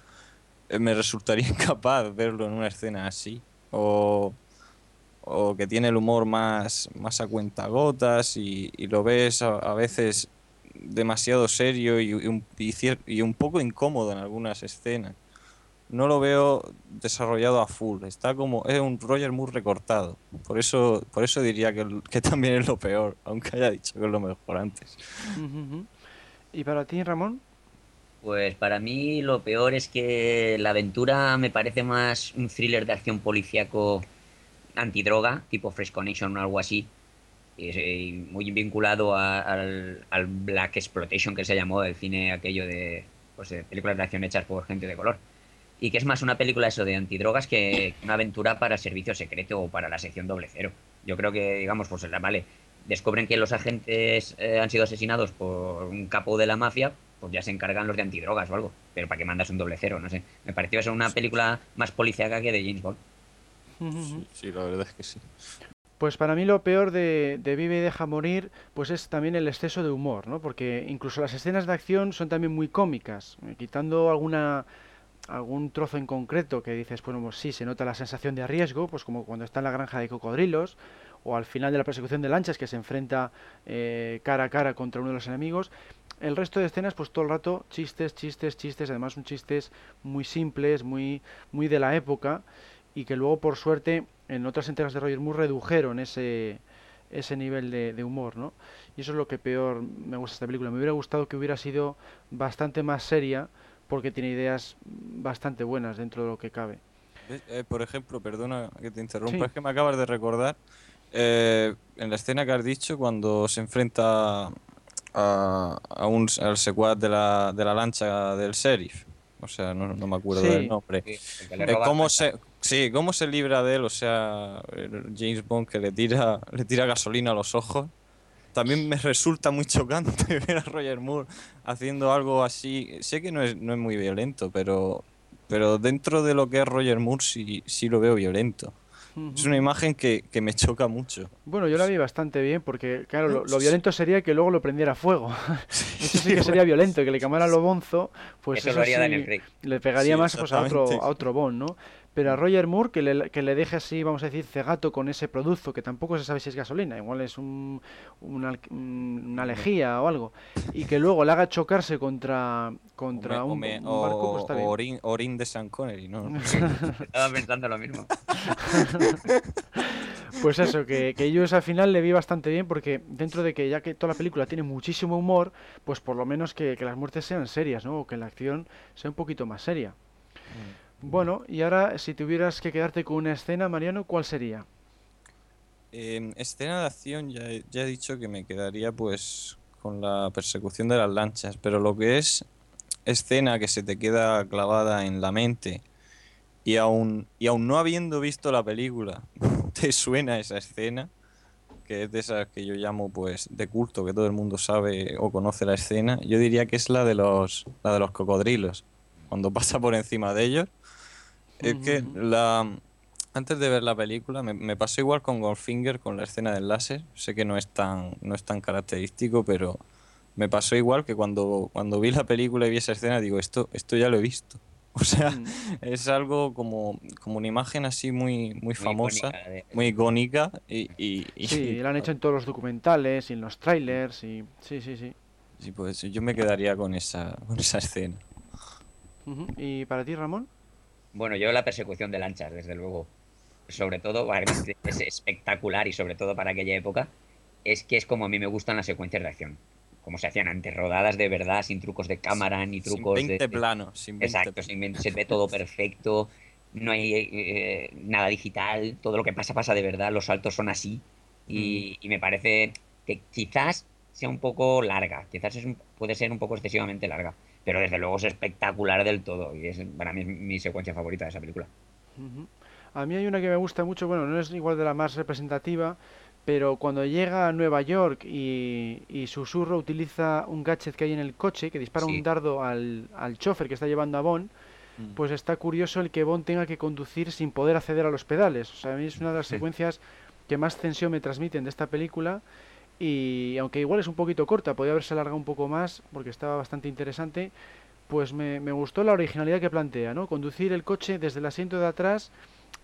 eh, me resultaría *laughs* incapaz verlo en una escena así. O, o que tiene el humor más, más a cuentagotas y, y lo ves a, a veces demasiado serio y, y un, y cier- y un poco incómodo en algunas escenas. No lo veo desarrollado a full. Está como. Es un Roger Moore recortado. Por eso, por eso diría que, que también es lo peor, aunque haya dicho que es lo mejor antes. ¿Y para ti, Ramón? Pues para mí lo peor es que la aventura me parece más un thriller de acción policíaco antidroga, tipo Fresh Connection o algo así. Eh, muy vinculado a- al, Black Exploitation que se llamó el cine aquello de pues, de películas de acción hechas por gente de color. Y que es más una película eso de antidrogas que una aventura para servicio secreto o para la sección doble cero. Yo creo que, digamos, pues vale, descubren que los agentes eh, han sido asesinados por un capo de la mafia, pues ya se encargan los de antidrogas o algo. Pero para que mandas un doble cero, no sé. Me pareció eso una película más policíaca que de James Bond. Sí, sí, la verdad es que sí. Pues para mí lo peor de, de Vive y deja morir, pues es también el exceso de humor, ¿no? Porque incluso las escenas de acción son también muy cómicas, eh, quitando alguna algún trozo en concreto que dices, bueno, pues sí, se nota la sensación de riesgo, pues como cuando está en la granja de cocodrilos, o al final de la persecución de lanchas que se enfrenta eh, cara a cara contra uno de los enemigos. El resto de escenas, pues todo el rato chistes, chistes, chistes, además son chistes muy simples, muy, muy de la época, y que luego, por suerte, en otras entregas de Roger Moore redujeron ese, ese nivel de, de humor, ¿no? Y eso es lo que peor me gusta de esta película. Me hubiera gustado que hubiera sido bastante más seria, porque tiene ideas bastante buenas dentro de lo que cabe. ¿Ves? Eh, por ejemplo, perdona que te interrumpa, Sí. es que me acabas de recordar eh, en la escena que has dicho cuando se enfrenta a, a un, al secuaz de la, de la lancha del sheriff. O sea, no, no me acuerdo Sí. del nombre. Sí, Eh, ¿Cómo se, sí, cómo se libra de él? O sea, James Bond que le tira, le tira gasolina a los ojos. También me resulta muy chocante *laughs* ver a Roger Moore haciendo algo así. Sé que no es, no es muy violento, pero, pero dentro de lo que es Roger Moore sí, sí lo veo violento. Es una imagen que, que me choca mucho. Bueno, yo la vi bastante bien porque, claro, lo, violento sería que luego lo prendiera fuego. Eso *laughs* sí que sería violento, que le quemara lo bonzo, pues Eso eso, lo haría sí Daniel Craig. le pegaría Sí, más pues, a, otro, a otro Bond, ¿no? Pero a Roger Moore, que le, que le deje así, vamos a decir, cegato con ese producto, que tampoco se sabe si es gasolina, igual es un, una, una lejía o algo, y que luego le haga chocarse contra, contra o, un, me- un o- barco, pues está o bien. orín, orín de Sean Connery, ¿no? *laughs* Estaba pensando lo mismo. *laughs* Pues eso, que, que yo al final le vi bastante bien porque dentro de que ya que toda la película tiene muchísimo humor, pues por lo menos que, que las muertes sean serias, ¿no? O que la acción sea un poquito más seria. Bueno, y ahora si tuvieras que quedarte con una escena, Mariano, ¿cuál sería? En escena de acción ya ya he dicho que me quedaría pues con la persecución de las lanchas, pero lo que es escena que se te queda clavada en la mente y aún, y aún no habiendo visto la película, *laughs* te suena esa escena, que es de esas que yo llamo pues de culto, que todo el mundo sabe o conoce la escena, yo diría que es la de los, la de los cocodrilos, cuando pasa por encima de ellos. Es que la, antes de ver la película me, me pasó igual con Goldfinger, con la escena del láser. Sé que no es tan, no es tan característico, pero me pasó igual que cuando, cuando vi la película y vi esa escena, digo, esto, esto ya lo he visto. *laughs* O sea, Mm. es algo como, como una imagen así muy, muy famosa, icónica muy icónica. Y, y, y- Sí, la han hecho en todos los documentales y en los trailers y... Sí, sí, sí. sí, pues yo me quedaría con esa, con esa escena. ¿Y para ti, Ramón? Bueno, yo la persecución de lanchas, desde luego. Sobre todo, es espectacular y sobre todo para aquella época, es que es como a mí me gustan las secuencias de acción. Como se hacían antes, rodadas de verdad, sin trucos de cámara ni Sin trucos 20 de... planos, sin 20 Exacto, sin se ve todo perfecto, no hay eh, nada digital, todo lo que pasa pasa de verdad, los saltos son así y, y me parece que quizás sea un poco larga, quizás es un- puede ser un poco excesivamente larga, pero desde luego es espectacular del todo y es para mí es mi secuencia favorita de esa película. Ujú. A mí hay una que me gusta mucho, bueno, no es igual de la más representativa, pero cuando llega a Nueva York y, y Susurro utiliza un gadget que hay en el coche que dispara Sí. un dardo al, al chofer que está llevando a Bond, Mm. pues está curioso el que Bond tenga que conducir sin poder acceder a los pedales. O sea, a mí es una de las Sí. secuencias que más tensión me transmiten de esta película y aunque igual es un poquito corta, podría haberse alargado un poco más porque estaba bastante interesante, pues me, me gustó la originalidad que plantea, ¿no? Conducir el coche desde el asiento de atrás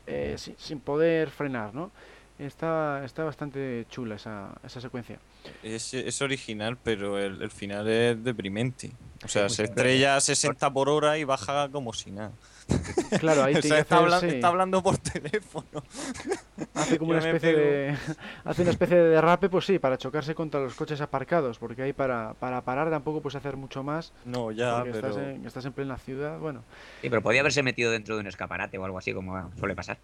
eh, sin, sin poder frenar, ¿no? Está, está bastante chula esa, esa secuencia. Es, es original, pero el, el final es deprimente. O sea, Sí, se estrella a 60 por hora y baja como si nada. *laughs* Claro, ahí O sea, está, habla- sí, está hablando por *laughs* teléfono. hace como yo una especie de *laughs* hace una especie de derrape, pues sí, para chocarse contra los coches aparcados, porque ahí para, para parar tampoco puedes hacer mucho más, No, ya, pero. estás, en, estás en plena ciudad, bueno, Sí, pero podía haberse metido dentro de un escaparate o algo así como suele pasar.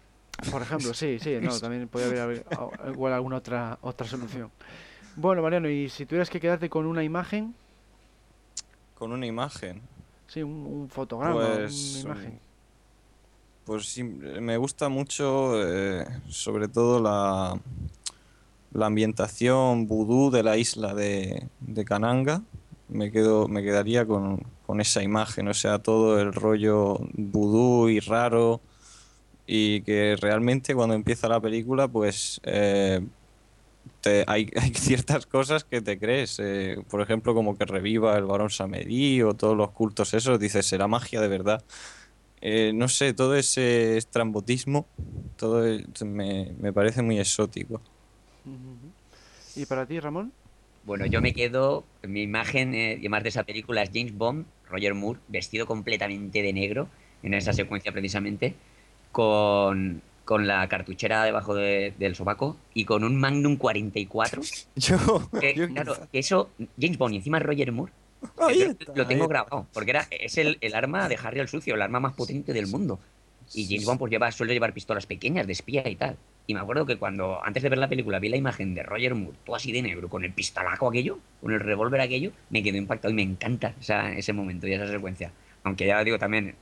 por ejemplo, sí, sí, no, también podría haber, igual alguna otra otra solución. Bueno, Mariano, y si tuvieras que quedarte con una imagen, Con una imagen. sí, un, un fotograma, Pues. una imagen. Pues sí, me gusta mucho, eh, sobre todo la, la ambientación vudú de la isla de, de Kananga. Me quedo, me quedaría con, con esa imagen, o sea, todo el rollo vudú y raro. y que realmente cuando empieza la película, pues eh, te- hay, *laughs* hay ciertas cosas que te crees. eh, por ejemplo, como que reviva el varón Samedí o todos los cultos esos, dices, será magia de verdad. Eh, no sé, todo ese estrambotismo, todo e- me, me parece muy exótico. ¿Y para ti, Ramón? Bueno, yo me quedo, mi imagen, eh, y más de esa película es James Bond, Roger Moore, vestido completamente de negro, en esa secuencia precisamente, con, con la cartuchera debajo de- del sobaco y con un Magnum 44. *laughs* Yo, Que, yo claro, que eso, James Bond y encima Roger Moore, *laughs* Ahí yo está, lo tengo ahí grabado, porque era, es el, el arma de Harry el Sucio, el arma más potente del mundo. Y James. Bond pues lleva, suele llevar pistolas pequeñas de espía y tal. Y me acuerdo que cuando, antes de ver la película, vi la imagen de Roger Moore, todo así de negro, con el pistolaco aquello, con el revólver aquello, me quedó impactado y me encanta esa- ese momento y esa secuencia. Aunque ya digo también,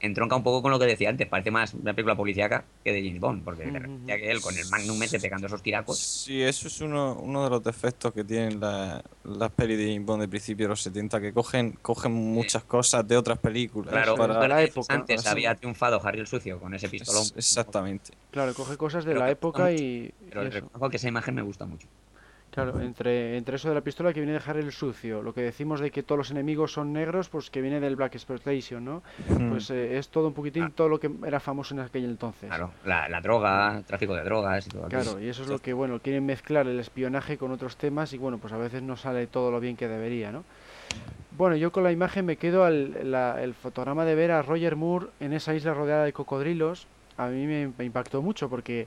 entronca un poco con lo que decía antes, parece más una película policíaca que de James Bond, porque de repente que él con el Magnum ese pegando esos tiracos. Sí, eso es uno, uno de los defectos que tienen la- las pelis de James Bond de principio de los 70, que cogen, cogen muchas cosas de otras películas. Claro, para- de la antes- época. Antes Así. había triunfado Harry el Sucio con ese pistolón. Es- exactamente. Claro, coge cosas de Pero la época y, Pero y reconozco que esa imagen me gusta mucho. Claro, entre, entre eso de la pistola que viene de Harry el Sucio, lo que decimos de que todos los enemigos son negros, pues que viene del Black Exploitation, ¿no? Mm. Pues eh, es todo un poquitín todo lo que era famoso en aquel entonces. Claro, la, la droga, tráfico de drogas y todo. Claro, y eso es lo que, bueno, quieren mezclar el espionaje con otros temas y, bueno, pues a veces no sale todo lo bien que debería, ¿no? Bueno, yo con la imagen me quedo al la- el fotograma de ver a Roger Moore en esa isla rodeada de cocodrilos. A mí me, me impactó mucho porque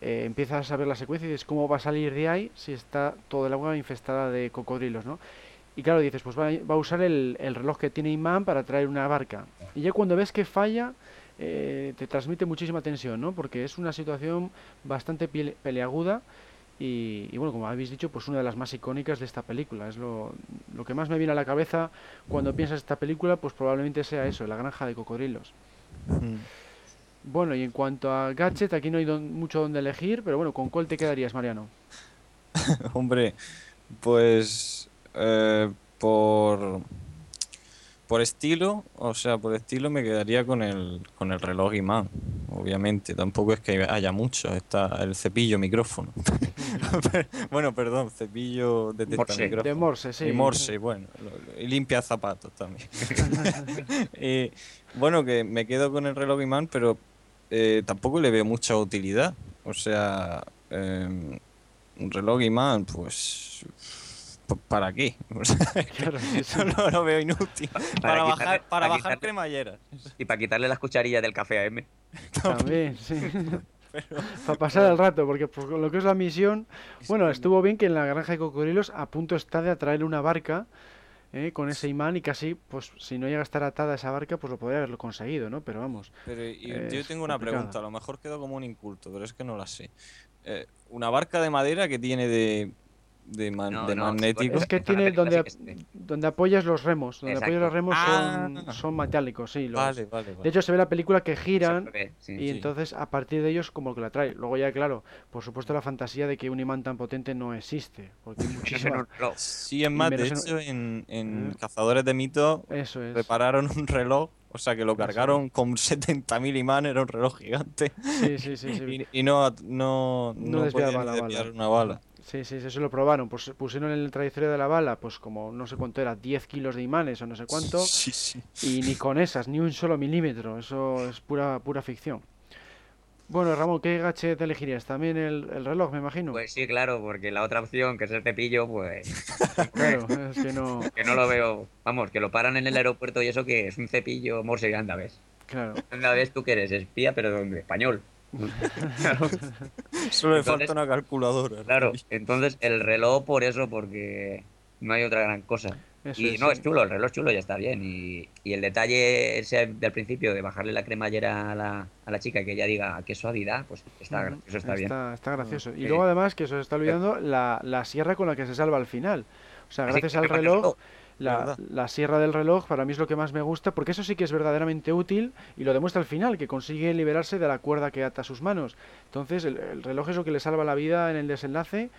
eh, empiezas a ver la secuencia y dices, ¿cómo va a salir de ahí si está todo el agua infestada de cocodrilos, ¿no? Y claro, dices, pues va, a- usar el, el reloj que tiene Imán para traer una barca. Y ya cuando ves que falla, eh, te transmite muchísima tensión, ¿no? Porque es una situación bastante pele- peleaguda y, bueno, como habéis dicho, pues una de las más icónicas de esta película. Es lo, lo que más me viene a la cabeza cuando piensas esta película, pues probablemente sea eso, la granja de cocodrilos. Mm. Bueno, y en cuanto a gadget, aquí no hay don- mucho donde elegir, pero bueno, ¿con cuál te quedarías, Mariano? *laughs* Hombre, pues eh, por por estilo, o sea, por estilo me quedaría con el con el reloj imán, obviamente. Tampoco es que haya mucho, está el cepillo micrófono. *laughs* *laughs* bueno, perdón, cepillo de Morse. micrófono. De Morse, sí. Y Morse, bueno, y limpia zapatos también. Y, bueno, que me quedo con el reloj imán, pero eh, tampoco le veo mucha utilidad. O sea, em, un reloj imán, pues, ¿para qué? *laughs* O sea, *laughs* Claro, sí, sí. no, lo veo inútil. Para, quitarle- bajar, para para bajar quitarle- cremalleras. Y para quitarle las cucharillas del café a M. *laughs* También, sí. Para pasar el rato, porque por lo que es la misión, bueno, estuvo bien que en la granja de cocodrilos a punto está de atraer una barca eh, con ese imán y casi, pues si no llega a estar atada esa barca, pues lo podría haberlo conseguido, ¿no? Pero vamos, Pero y- yo tengo una pregunta, a lo mejor quedo como un inculto, pero es que no la sé. Eh, una barca de madera que tiene de, de, man- No, de no, magnético. es que tiene donde, donde apoyas los remos, donde apoyas los remos son, Ah. son metálicos, sí. los- Vale, vale, vale. De hecho, se ve la película que giran se ve, sí. y Sí. entonces a partir de ellos como que la trae. Luego ya, claro, por supuesto la fantasía de que un imán tan potente no existe, porque *laughs* muchísimas... Sí, es más, de hecho, en, en. Cazadores de Mitos Eso es. repararon un reloj, o sea que lo cargaron con 70.000 imanes, era un reloj gigante, Sí, sí, sí, sí. *laughs* y, y no, no, No no desviaba podía ni la bala. desviar una bala. Sí, sí, sí, eso lo probaron. Pues pusieron en el trayectoria de la bala, pues como no sé cuánto era, 10 kilos de imanes o no sé cuánto, Sí, sí. y ni con esas, ni un solo milímetro. Eso es pura, pura ficción. Bueno, Ramón, ¿qué gadget elegirías? También el, el reloj, me imagino. Pues sí, claro, porque la otra opción, que es el cepillo, pues *laughs* Claro, es que no. que no lo veo. Vamos, que lo paran en el aeropuerto y eso que es un cepillo morse y anda, ¿ves? Claro. Anda, ves tú que eres espía, pero español. Claro, Solo le Entonces- falta una calculadora. claro. Entonces el reloj por eso, porque no hay otra gran cosa. Eso Y es, no, sí. es chulo, el reloj chulo ya está bien. Y, y el detalle ese del principio de bajarle la cremallera a la, a la chica y que ella diga qué suavidad, pues está, eso está bien. Está, gracioso. Y Sí. luego además que se os está olvidando la, la sierra con la que se salva al final. O sea, gracias al reloj. La, sierra del reloj para mí es lo que más me gusta, porque eso sí que es verdaderamente útil y lo demuestra al final, que consigue liberarse de la cuerda que ata sus manos. Entonces el, el reloj es lo que le salva la vida en el desenlace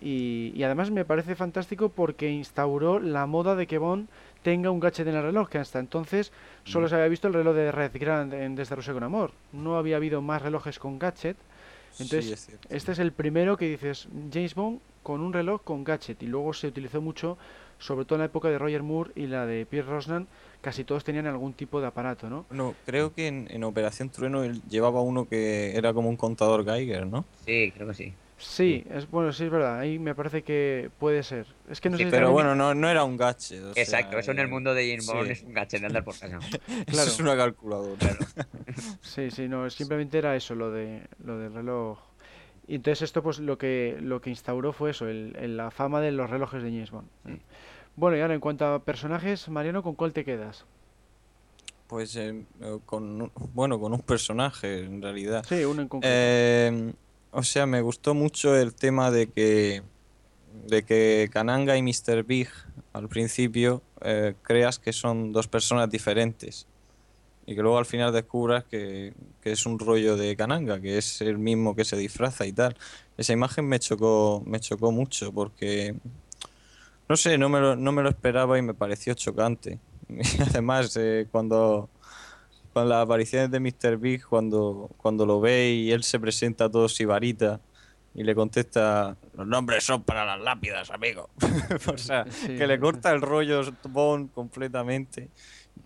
y, y además me parece fantástico porque instauró la moda de que Bond tenga un gadget en el reloj, que hasta entonces solo Mm. se había visto el reloj de Red Grand en Desde Rusia con Amor. No había habido más relojes con gadget. Entonces, Sí, es cierto. este es el primero que dices James Bond con un reloj con gadget. Y luego se utilizó mucho, sobre todo en la época de Roger Moore y la de Pierce Brosnan, casi todos tenían algún tipo de aparato, ¿no? No, creo que en, en Operación Trueno él llevaba uno que era como un contador Geiger, ¿no? Sí, creo que sí. Sí, es bueno, sí es verdad. Ahí me parece que puede ser. Es que no Sí, sé si Pero también- bueno, no, no era un gadget. o Exacto, sea, eso en el mundo de James Bond sí. es un gadget de andar por casa. Eso Claro. es una calculadora. *laughs* Sí, sí, no, simplemente era eso, lo de lo del reloj. Y entonces esto pues lo que lo que instauró fue eso, el, el- la fama de los relojes de James Bond. Sí. Bueno, y ahora en cuanto a personajes, Mariano, ¿con cuál te quedas? Pues eh, eh, con bueno, con un personaje en realidad. Sí, uno en concreto. Eh, o sea, me gustó mucho el tema de que de que Kananga y Mr. Big al principio eh, creas que son dos personas diferentes y que luego al final descubras que, que es un rollo de Kananga, que es el mismo que se disfraza y tal. Esa imagen me chocó, me chocó mucho porque no sé, no me lo, no me lo esperaba y me pareció chocante. Y *laughs* además, eh, cuando con las apariciones de Mr. Big, cuando, cuando lo ve y él se presenta todo sibarita y le contesta, los nombres son para las lápidas, amigo. *laughs* o sea, Sí. que le corta el rollo Bond completamente.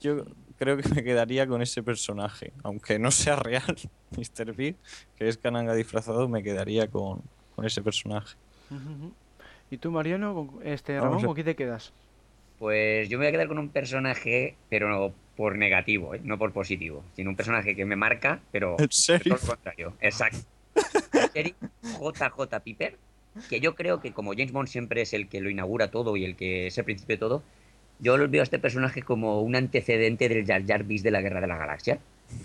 Yo creo que me quedaría con ese personaje, aunque no sea real, *laughs* Mr. Big, que es Kananga disfrazado, me quedaría con, con ese personaje. ¿Y tú, Mariano, con, este Vamos Ramón, a- con quién te quedas? Pues yo me voy a quedar con un personaje, pero no por negativo, ¿eh? no por positivo, sino un personaje que me marca, pero El lo contrario. Exacto. Sheriff JJ Piper, que yo creo que como James Bond siempre es el que lo inaugura todo y el que es el principio de todo, yo lo veo a este personaje como un antecedente del Jar Jar Binks de la Guerra de la Galaxia.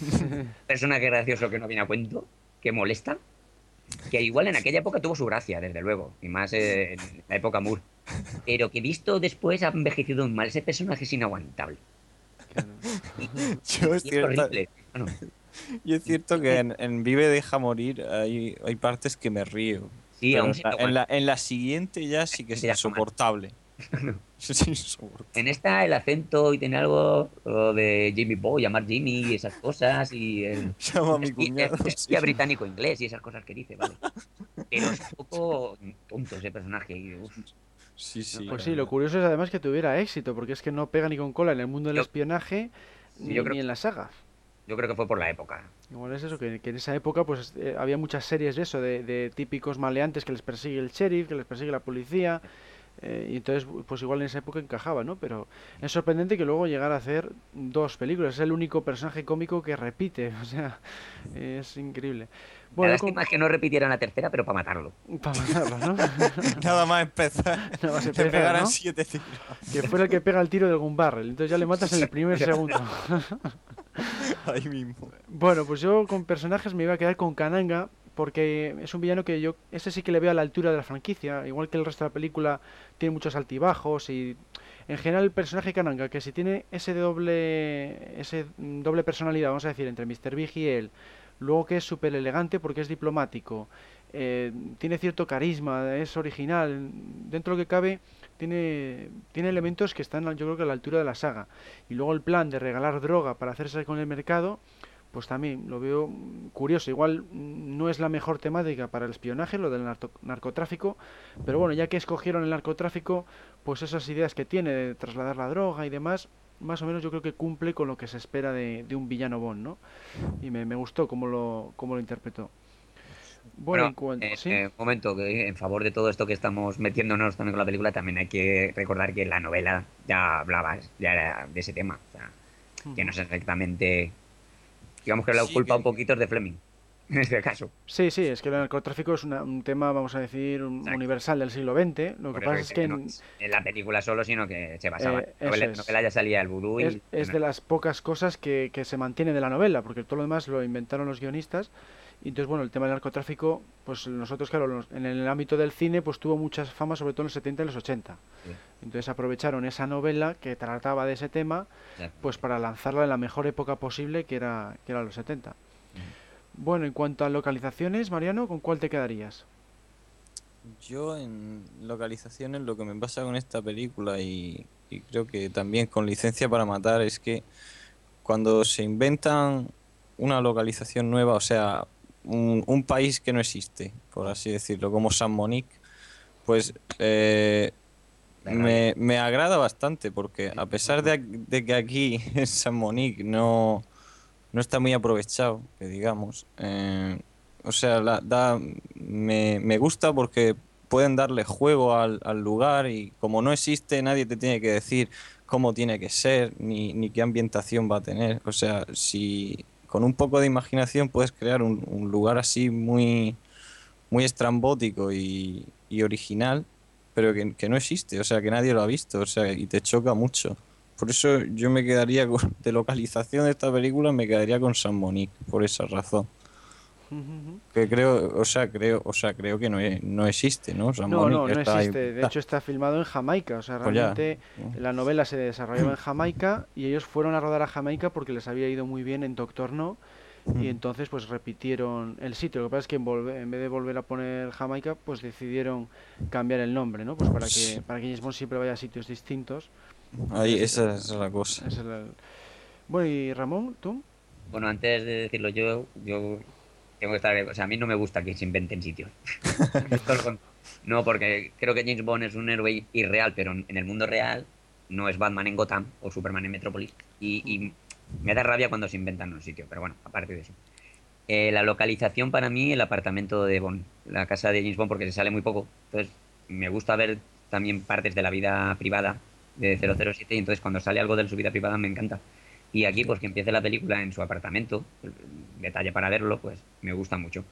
*laughs* personaje gracioso que no viene a cuento, que molesta, que igual en aquella época tuvo su gracia, desde luego, y más eh, en la época Moore. Pero que visto después ha envejecido mal. Ese personaje es inaguantable. Claro. *laughs* Yo es Y es cierto, horrible. Y es cierto que en, en Vive Deja Morir hay, hay partes que me río. sí, aún en, se la, en, la, en la siguiente ya sí que es Ya está *laughs* *laughs* Es. En esta el acento y tiene algo de Jimmy Boy, llamar Jimmy y esas cosas y el *laughs* Llama a mi cuñado. es- es sí. ya británico inglés y esas cosas que dice, vale. Pero es un poco tonto ese personaje. y, uf, Sí, sí. Pues sí, lo curioso es además que tuviera éxito, porque es que no pega ni con cola en el mundo del Yo- espionaje ni, yo creo- ni en la saga. yo creo que fue por la época. Igual es eso, que, que en esa época pues eh, había muchas series de eso, de, de típicos maleantes que les persigue el sheriff, que les persigue la policía, eh, y entonces pues igual en esa época encajaba, ¿no? Pero es sorprendente que luego llegara a hacer dos películas, es el único personaje cómico que repite, *laughs* o sea, es increíble. la Bueno, lástima es que no repitieran la tercera, pero para matarlo. para matarlo, ¿no? *laughs* Nada más empezar. *laughs* Nada más empezar, pegaran ¿no? siete tiros. que fuera el que pega el tiro del gun barrel, entonces ya le matas en el primer segundo. Ahí mismo. Bueno, pues yo con personajes me iba a quedar con Kananga, porque es un villano que yo, ese sí que le veo a la altura de la franquicia, igual que el resto de la película tiene muchos altibajos y en general el personaje Kananga, que si tiene ese doble, ese doble personalidad, vamos a decir, entre Mr. Big y él, luego que es súper elegante porque es diplomático, eh, tiene cierto carisma, es original, dentro de lo que cabe tiene, tiene elementos que están yo creo que a la altura de la saga. Y luego el plan de regalar droga para hacerse con el mercado, pues también lo veo curioso. Igual mm, no es la mejor temática para el espionaje, lo del narcotráfico, pero bueno, ya que escogieron el narcotráfico, pues esas ideas que tiene de trasladar la droga y demás, más o menos yo creo que cumple con lo que se espera de, de un villano Bond, ¿no? Y me, me gustó cómo lo, cómo lo interpretó. Bueno, en cuanto... eh, ¿sí? eh, un momento, que en favor de todo esto que estamos metiéndonos también con la película, también hay que recordar que la novela ya hablaba ya era de ese tema. O sea, que no es exactamente. Digamos que la Sí, culpa que- un poquito es de Fleming, *laughs* en este caso. Sí, sí, es que el narcotráfico es una- un tema, vamos a decir, un- universal del siglo XX. Lo Por que pasa es que no en- es en la película solo, sino que se basaba. Eh, en la novela, eso es. novela ya salía el vudú y. es, es de las pocas cosas que, que se mantiene de la novela, porque todo lo demás lo inventaron los guionistas. Y entonces, bueno, el tema del narcotráfico, pues nosotros, claro, en el ámbito del cine, pues tuvo mucha fama, sobre todo en los 70 y los 80. Sí. Entonces aprovecharon esa novela que trataba de ese tema, pues para lanzarla en la mejor época posible, que era, que era los 70. Bueno, en cuanto a localizaciones, Mariano, ¿con cuál te quedarías? Yo en localizaciones lo que me pasa con esta película y, y creo que también con licencia para matar, es que cuando se inventan una localización nueva, o sea, un, un país que no existe, por así decirlo, como San Monique, pues eh, me, me agrada bastante porque a pesar de, de que aquí *laughs* en San Monique no, no está muy aprovechado, que digamos, eh, o sea, la- da, me, me gusta porque pueden darle juego al, al lugar y como no existe nadie te tiene que decir cómo tiene que ser ni, ni qué ambientación va a tener. O sea, si con un poco de imaginación puedes crear un, lugar así muy, muy estrambótico y, y original, pero que, que no existe, o sea, que nadie lo ha visto, o sea, y te choca mucho. Por eso yo me quedaría con, de localización de esta película, me quedaría con San Monique, por esa razón. Que creo, o sea, creo, o sea, creo que no, e- no existe, ¿no? San No, no, no ahí- existe. De hecho, está filmado en Jamaica. O sea, Pues realmente la novela se desarrollaba en Jamaica y ellos fueron a rodar a Jamaica porque les había ido muy bien en Doctor No. Y Mm. entonces, pues repitieron el sitio. Lo que pasa es que en, volve- en vez de volver a poner Jamaica, pues decidieron cambiar el nombre, ¿no? Pues para que, para que James Bond siempre vaya a sitios distintos. Ahí, esa es la cosa. Ese es el- Bueno, y Ramón, ¿tú? Bueno, antes de decirlo yo, yo tengo que estar... O sea, a mí no me gusta que se inventen sitios. *laughs* No, porque creo que James Bond es un héroe irreal, pero en el mundo real no es Batman en Gotham o Superman en Metrópolis. Y, y me da rabia cuando se inventan un sitio, pero bueno, aparte de eso. Eh, la localización para mí, el apartamento de Bond, la casa de James Bond, porque se sale muy poco. Entonces, me gusta ver también partes de la vida privada de 007 y entonces cuando sale algo de su vida privada me encanta. Y aquí, pues que empiece la película en su apartamento, detalle para verlo, pues me gusta mucho.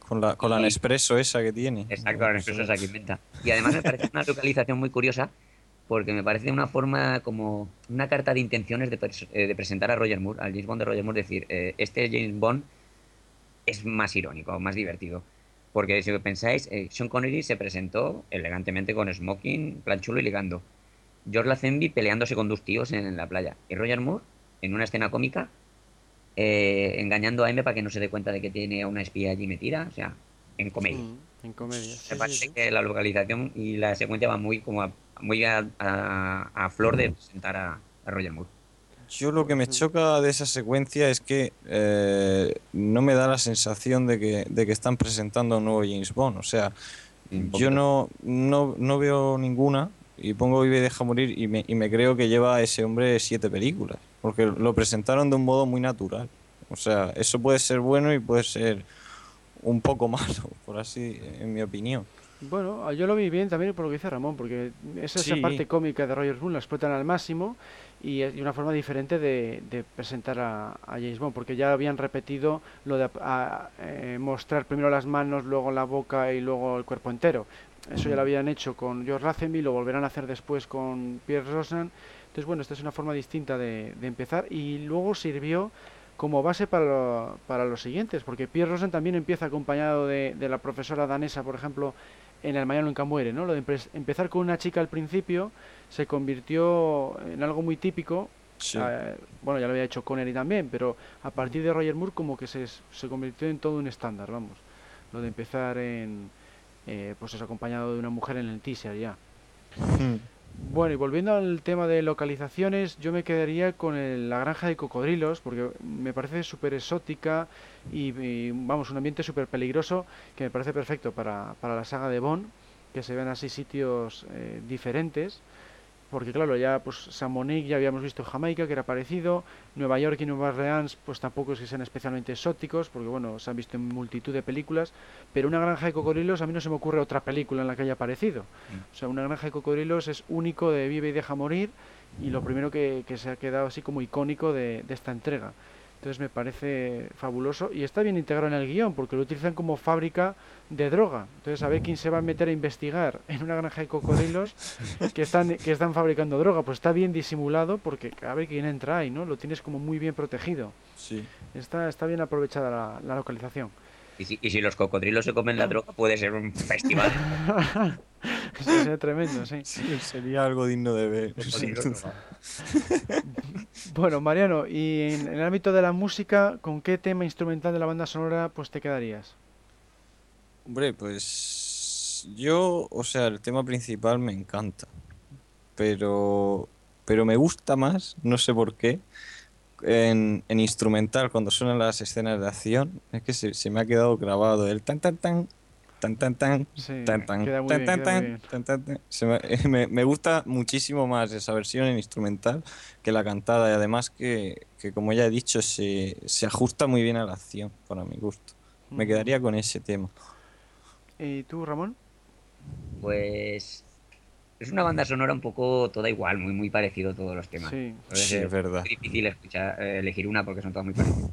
Con la, con la Nespresso esa que tiene. Exacto, la Nespresso esa que inventa. Y además me parece una localización muy curiosa porque me parece una forma como una carta de intenciones de, eh, de presentar a Roger Moore, al James Bond de Roger Moore, decir, eh, este James Bond es más irónico, más divertido. Porque si pensáis, eh, Sean Connery se presentó elegantemente con smoking, plan chulo y ligando. George Lazenby peleándose con dos tíos en la playa. Y Roger Moore, en una escena cómica, eh, engañando a M para que no se dé cuenta de que tiene a una espía allí metida. O sea, en comedia. Mm, en comedia. Me sí, parece sí. que la localización y la secuencia van muy como a, muy a, a- a flor de presentar a, a Roger Moore. Yo lo que me choca de esa secuencia es que eh, no me da la sensación de que, de que están presentando a un nuevo James Bond. O sea, yo no, no, no veo ninguna y pongo Vive y deja morir y me, y me creo que lleva a ese hombre siete películas. Porque lo presentaron de un modo muy natural. O sea, eso puede ser bueno y puede ser un poco *laughs* malo, por así, en mi opinión. Bueno, yo lo vi bien también por lo que dice Ramón, porque esa, esa Sí. parte cómica de Roger Moore la explotan al máximo y es y una forma diferente de, de presentar a, a James Bond, porque ya habían repetido lo de a- eh, mostrar primero las manos, luego la boca y luego el cuerpo entero. Eso ya lo habían hecho con George Lazenby, lo volverán a hacer después con Pierre Rosnan. Entonces, bueno, esta es una forma distinta de, de empezar y luego sirvió como base para, lo- para los siguientes, porque Pierre Rosen también empieza acompañado de, de la profesora danesa, por ejemplo, en El Mañana Nunca Muere, ¿no? Lo de empe- empezar con una chica al principio se convirtió en algo muy típico. Sí. eh, bueno, ya lo había hecho Connery también, pero a partir de Roger Moore como que se, se convirtió en todo un estándar, vamos. Lo de empezar en, eh, pues eso, acompañado de una mujer en el teaser ya. Mm. Bueno, y volviendo al tema de localizaciones, yo me quedaría con el- la granja de cocodrilos, porque me parece súper exótica y, y, vamos, un ambiente súper peligroso que me parece perfecto para, para la saga de Bond, que se ven así sitios eh, diferentes, porque claro, ya pues San Monique ya habíamos visto Jamaica, que era parecido, Nueva York y Nueva Orleans pues tampoco es que sean especialmente exóticos, porque bueno, se han visto en multitud de películas, pero una granja de cocodrilos a mí no se me ocurre otra película en la que haya aparecido. O sea, una granja de cocodrilos es único de Vive y Deja Morir y lo primero que, que se ha quedado así como icónico de, de esta entrega. Entonces me parece fabuloso y está bien integrado en el guion porque lo utilizan como fábrica de droga. Entonces a ver quién se va a meter a investigar *laughs* en una granja de cocodrilos *laughs* que están, que están fabricando droga. Pues está bien disimulado porque a ver quién entra ahí, ¿no? Lo tienes como muy bien protegido. Sí. Está, está bien aprovechada la, la localización. Y si, y si los cocodrilos se comen la droga, puede ser un *laughs* festival. Eso sería tremendo, sí. Sí, sería algo digno de ver. drogados. *laughs* Bueno, Mariano, y en, en el ámbito de la música, ¿con qué tema instrumental de la banda sonora pues te quedarías? Hombre, pues yo, o sea, el tema principal me encanta, pero pero me gusta más, no sé por qué, en, en instrumental, cuando suenan las escenas de acción, es que se, se me ha quedado grabado el tan tan tan, tan tan tan, Sí, tan tan, tan bien, tan tan, tan, tan, tan. Se me, *laughs* me- me gusta muchísimo más esa versión en instrumental que la cantada y además que, que como ya he dicho, se, se ajusta muy bien a la acción, para mi gusto. Me quedaría con ese tema. ¿Y tú, Ramón? Pues es una banda sonora un poco toda igual, muy muy parecido a todos los temas. Sí. Sí, es verdad. difícil escuchar, eh, elegir una porque son todas muy parecidas.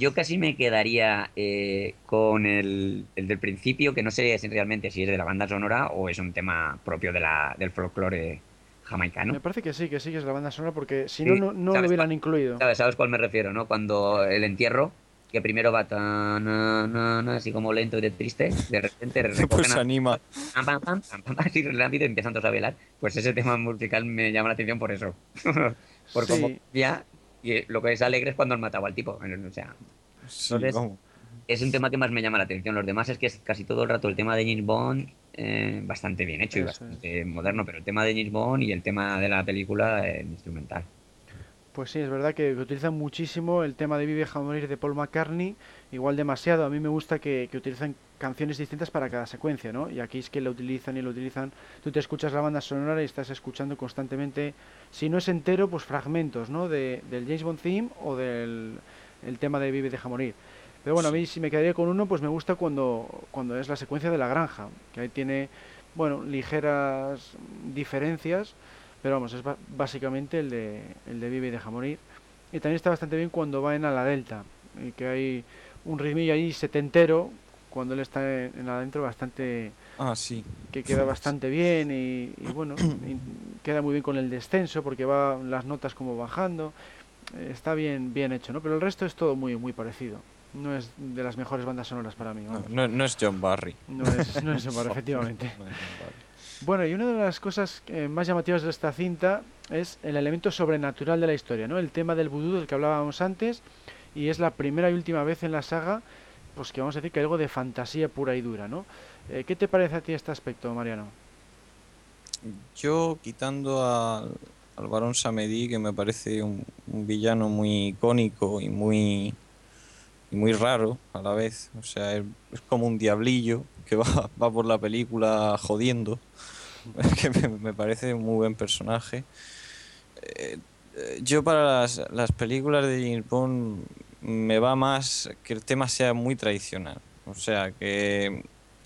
Yo casi me quedaría eh, con el, el del principio, que no sé si realmente si es de la banda sonora o es un tema propio de la, del folclore jamaicano. Me parece que sí, que sí, que es la banda sonora, porque si Sí, no, no, lo ¿sabes hubieran cuál? incluido. ¿Sabes, ¿Sabes cuál me refiero, no? Cuando el entierro, que primero va tan, na, na, na, así como lento y de triste, de repente *laughs* Pues a- anima. pam, pam, pam, pam, pam, *laughs* así rápido y empiezan todos a velar. Pues ese tema musical me llama la atención por eso. *laughs* por Sí. cómo ya y lo que es alegre es cuando han matado al tipo. O sea, Sí, Entonces- vamos. es un tema que más me llama la atención. Los demás es que es casi todo el rato el tema de James Bond eh, bastante bien hecho y Eso es. bastante moderno, pero el tema de James Bond y el tema de la película eh, instrumental. Pues sí, es verdad que, utilizan muchísimo el tema de Vive a morir de Paul McCartney, igual demasiado. A mí me gusta que, que utilizan canciones distintas para cada secuencia, ¿no? Y aquí es que lo utilizan y lo utilizan. Tú te escuchas la banda sonora y estás escuchando constantemente, si no es entero, pues fragmentos, ¿no? De, del James Bond theme o del el tema de Vive deja morir. Pero bueno, a mí si me quedaría con uno, pues me gusta cuando, cuando es la secuencia de la granja, que ahí tiene, bueno, ligeras diferencias, pero vamos, es básicamente el de, el de Vive y deja morir. Y también está bastante bien cuando va en Ala Delta, y que hay un ritmillo ahí setentero, cuando él está en, en adentro, bastante Ah, sí. que queda bastante bien y, y bueno, y queda muy bien con el descenso porque va las notas como bajando. Eh, Está bien bien hecho, ¿no? Pero el resto es todo muy muy parecido. No es de las mejores bandas sonoras para mí, No, no- no es John Barry. No es, no es Omar, *laughs* efectivamente. No es John Barry. Bueno, y una de las cosas eh, más llamativas de esta cinta es el elemento sobrenatural de la historia, ¿no? El tema del vudú del que hablábamos antes y es la primera y última vez en la saga pues que vamos a decir que hay algo de fantasía pura y dura, ¿no? Eh, ¿Qué te parece a ti este aspecto, Mariano? Yo quitando al, varón Samedi, que me parece un, villano muy icónico y muy, muy raro a la vez. O sea, es como un diablillo que *laughs* va, por la película jodiendo. *laughs* Que me, parece un muy buen personaje. Eh, eh, yo para las, las películas de James me va más que el tema sea muy tradicional. O sea, que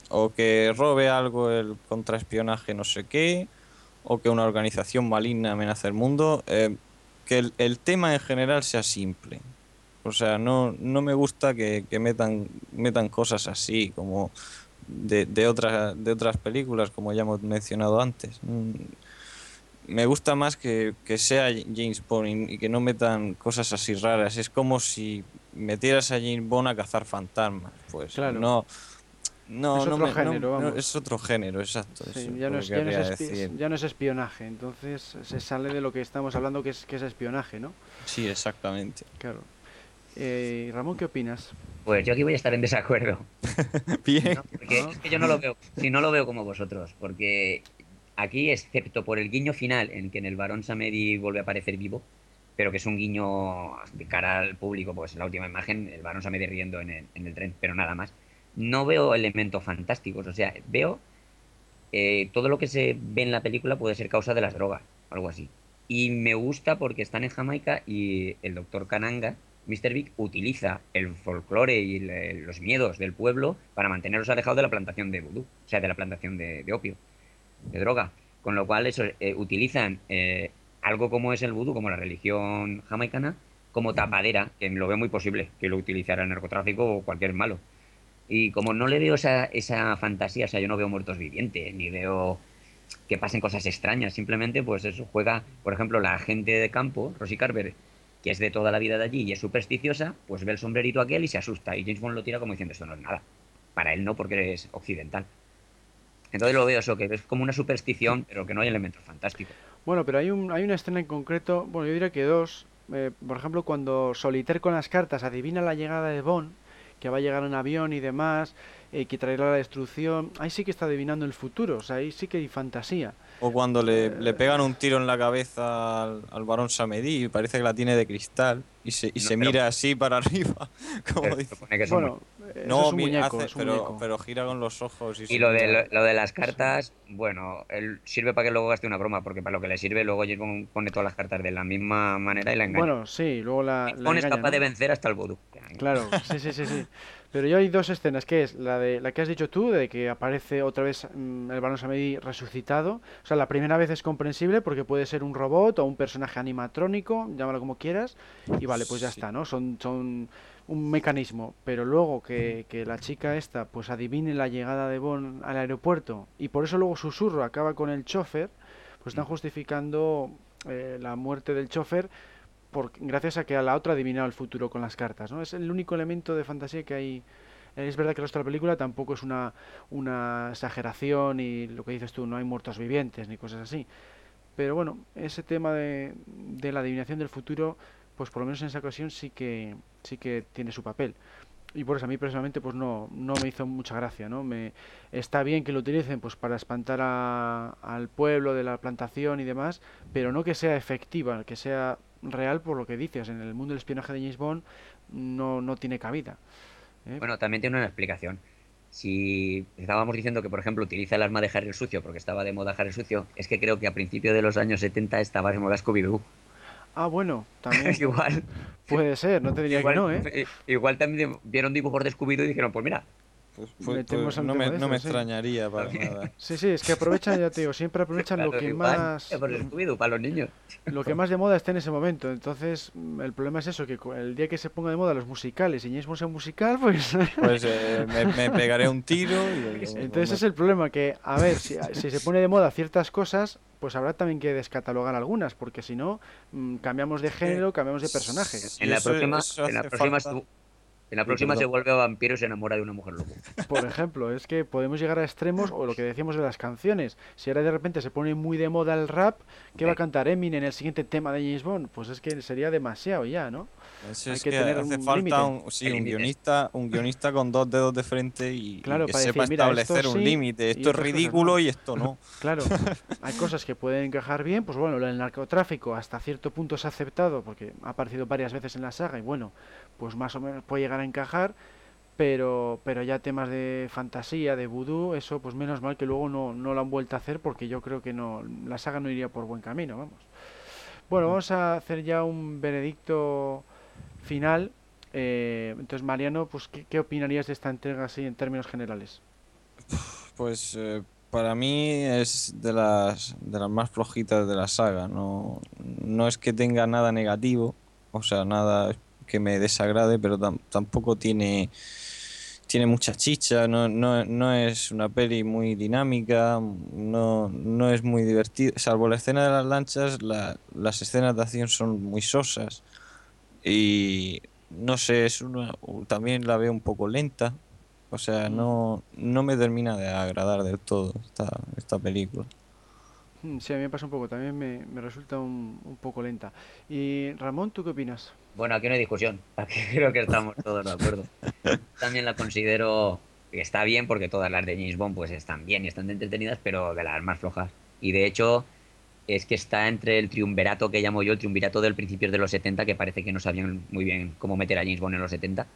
o que robe algo el contraespionaje no sé qué, o que una organización maligna amenace el mundo, eh, que el, el tema en general sea simple. O sea, no, no me gusta que, que metan, metan cosas así, como de, de, otras, de otras películas, como ya hemos mencionado antes. Mm, Me gusta más que, que sea James Bond y, que no metan cosas así raras. Es como si metieras a James Bond a cazar fantasmas. Pues Claro. no. No, Es no otro me- género, no, vamos. es otro género, exacto. Sí, ya, no es, no ya no es espionaje, entonces se sale de lo que estamos hablando que es, que es espionaje, ¿no? Sí, exactamente. Claro. Eh, Ramón, ¿qué opinas? Pues yo aquí voy a estar en desacuerdo. *laughs* Bien. ¿no? Porque es que yo no lo veo, si no lo veo como vosotros, porque aquí, excepto por el guiño final en que en el varón Samedi vuelve a aparecer vivo, pero que es un guiño de cara al público, pues en la última imagen, el varón Samedi riendo en el, en el tren, pero nada más. No veo elementos fantásticos, o sea, veo eh, todo lo que se ve en la película puede ser causa de las drogas, algo así. Y me gusta porque están en Jamaica y el doctor Kananga, Mr. Big, utiliza el folclore y le- los miedos del pueblo para mantenerlos alejados de la plantación de vudú, o sea, de la plantación de, de opio, de droga. Con lo cual, eso, eh, utilizan eh, algo como es el vudú, como la religión jamaicana, como tapadera, que lo veo muy posible que lo utilizara el narcotráfico o cualquier malo. Y como no le veo esa, esa fantasía, o sea, yo no veo muertos vivientes, ni veo que pasen cosas extrañas, simplemente pues eso juega, por ejemplo, la agente de campo, Rosie Carver, que es de toda la vida de allí y es supersticiosa, pues ve el sombrerito aquel y se asusta, y James Bond lo tira como diciendo, esto no es nada. Para él no, porque es occidental. Entonces lo veo eso, que es como una superstición, pero que no hay elementos fantásticos. Bueno, pero hay, un, hay una escena en concreto, bueno, yo diría que dos. eh, por ejemplo, cuando Solitaire con las cartas adivina la llegada de Bond, que va a llegar en avión y demás, eh, que traerá la destrucción. Ahí sí que está adivinando el futuro, o sea, ahí sí que hay fantasía. O cuando le, le pegan un tiro en la cabeza al, al varón Samedí y parece que la tiene de cristal y se, y No, se pero- mira así para *laughs* arriba. Como Pero dice. que Bueno, No, es un mi- muñeco, hace- es un pero, muñeco. pero gira con los ojos. Y, Y lo de, lo, lo de las cartas, bueno, él sirve para que luego gaste una broma, porque para lo que le sirve, luego James pone todas las cartas de la misma manera y la engaña. Bueno, sí, luego la, la Bond es engaña, capaz ¿no? de vencer hasta el vudú. Claro, *laughs* sí, sí, sí, sí. Pero yo hay dos escenas, que es la de la que has dicho tú, de que aparece otra vez mm, el Barón Samedi resucitado. O sea, la primera vez es comprensible porque puede ser un robot o un personaje animatrónico, llámalo como quieras, y vale, pues ya Sí. está, ¿no? Son, son un mecanismo. Pero luego que, que la chica esta pues adivine la llegada de Bond al aeropuerto y por eso luego susurro acaba con el chofer, pues están justificando eh, la muerte del chofer por, gracias a que a la otra ha adivinado el futuro con las cartas, ¿no? Es el único elemento de fantasía que hay. Es verdad que el resto de la película tampoco es una, una exageración y lo que dices tú, no hay muertos vivientes ni cosas así. Pero bueno, ese tema de, de la adivinación del futuro, pues por lo menos en esa ocasión sí que, sí que tiene su papel. Y por eso a mí personalmente pues no, no me hizo mucha gracia, ¿no? Está bien que lo utilicen pues para espantar al pueblo de la plantación y demás, pero no que sea efectiva, que sea real por lo que dices. En el mundo del espionaje de James Bond no, no tiene cabida. ¿eh? Bueno, también tiene una explicación. Si estábamos diciendo que, por ejemplo, utiliza el arma de Harry el Sucio porque estaba de moda Harry el Sucio, es que creo que a principios de los años 70 estaba de moda Scooby-Doo. Ah, bueno, también *laughs* igual, puede ser, no te diría igual, que no, ¿eh? eh, igual también vieron dibujos de Scooby-Doo y dijeron, pues mira, Pues- pues- pues no me, no extrañaría para nada. *laughs* Sí, sí, es que aprovechan, ya te digo, siempre aprovechan lo que igual, más para los niños. lo que más de moda está en ese momento. Entonces, el problema es eso, que el día que se ponga de moda los musicales y James Bond sea un musical, pues *laughs* Pues eh, me, me pegaré un tiro y... Entonces es el problema que, a ver, si, si se pone de moda ciertas cosas, pues habrá también que descatalogar algunas, porque si no, mm, cambiamos de género, cambiamos de personaje. En la próxima, eso en la hace próxima, falta. su- en la próxima se vuelve vampiro y se enamora de una mujer lobo. *laughs* Por ejemplo, es que podemos llegar a extremos, o lo que decíamos de las canciones. Si ahora de repente se pone muy de moda el rap, ¿qué va a cantar Eminem en el siguiente tema de James Bond? Pues es que sería demasiado ya, ¿no? Hay es que que, tener hace un falta un, sí, un guionista, un guionista con dos dedos de frente y, que para sepa decir, establecer un sí límite. Esto es ridículo no. y esto no. *laughs* Claro, hay cosas que pueden encajar bien, pues bueno, del narcotráfico hasta cierto punto se ha aceptado porque ha aparecido varias veces en la saga y bueno, pues más o menos puede llegar a encajar, pero pero ya temas de fantasía, de vudú, eso pues menos mal que luego no, no lo han vuelto a hacer porque yo creo que no la saga no iría por buen camino, vamos. Bueno, vamos a hacer ya un veredicto final. eh, entonces, Mariano, pues ¿qué, opinarías de esta entrega así en términos generales? Pues eh, para mí es de las, de las más flojitas de la saga. No, no es que tenga nada negativo, o sea, nada que me desagrade, pero tam- tampoco tiene, tiene mucha chicha. No, no, es una peli muy dinámica, no, no es muy divertida. Salvo la escena de las lanchas, la- las escenas de acción son muy sosas. Y no sé, es una, también la veo un poco lenta. O sea, Mm. no, no me termina de agradar del todo esta, esta película. Mm, Sí, a mí me pasa un poco, también me, me resulta un, un poco lenta. Y Ramón, ¿tú qué opinas? Bueno, aquí no hay discusión. *laughs* Aquí creo que estamos todos de acuerdo. *laughs* También la considero que está bien porque todas las de James Bond pues están bien y están entretenidas, pero de las más flojas. Y de hecho es que está entre el triunvirato que llamo yo, el triunvirato del principio de los 70, que parece que no sabían muy bien cómo meter a James Bond en los 70,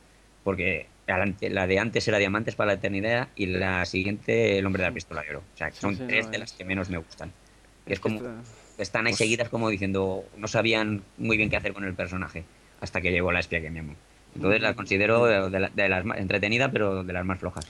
porque la de antes era Diamantes para la Eternidad y la siguiente El Hombre de la Pistola de Oro. O sea, son sí, tres no, de es- las que menos me gustan. Es como, está- están ahí Pues- seguidas como diciendo, no sabían muy bien qué hacer con el personaje hasta que llegó la espía que me amó. Entonces la considero de, la- de las más entretenida, pero de las más flojas.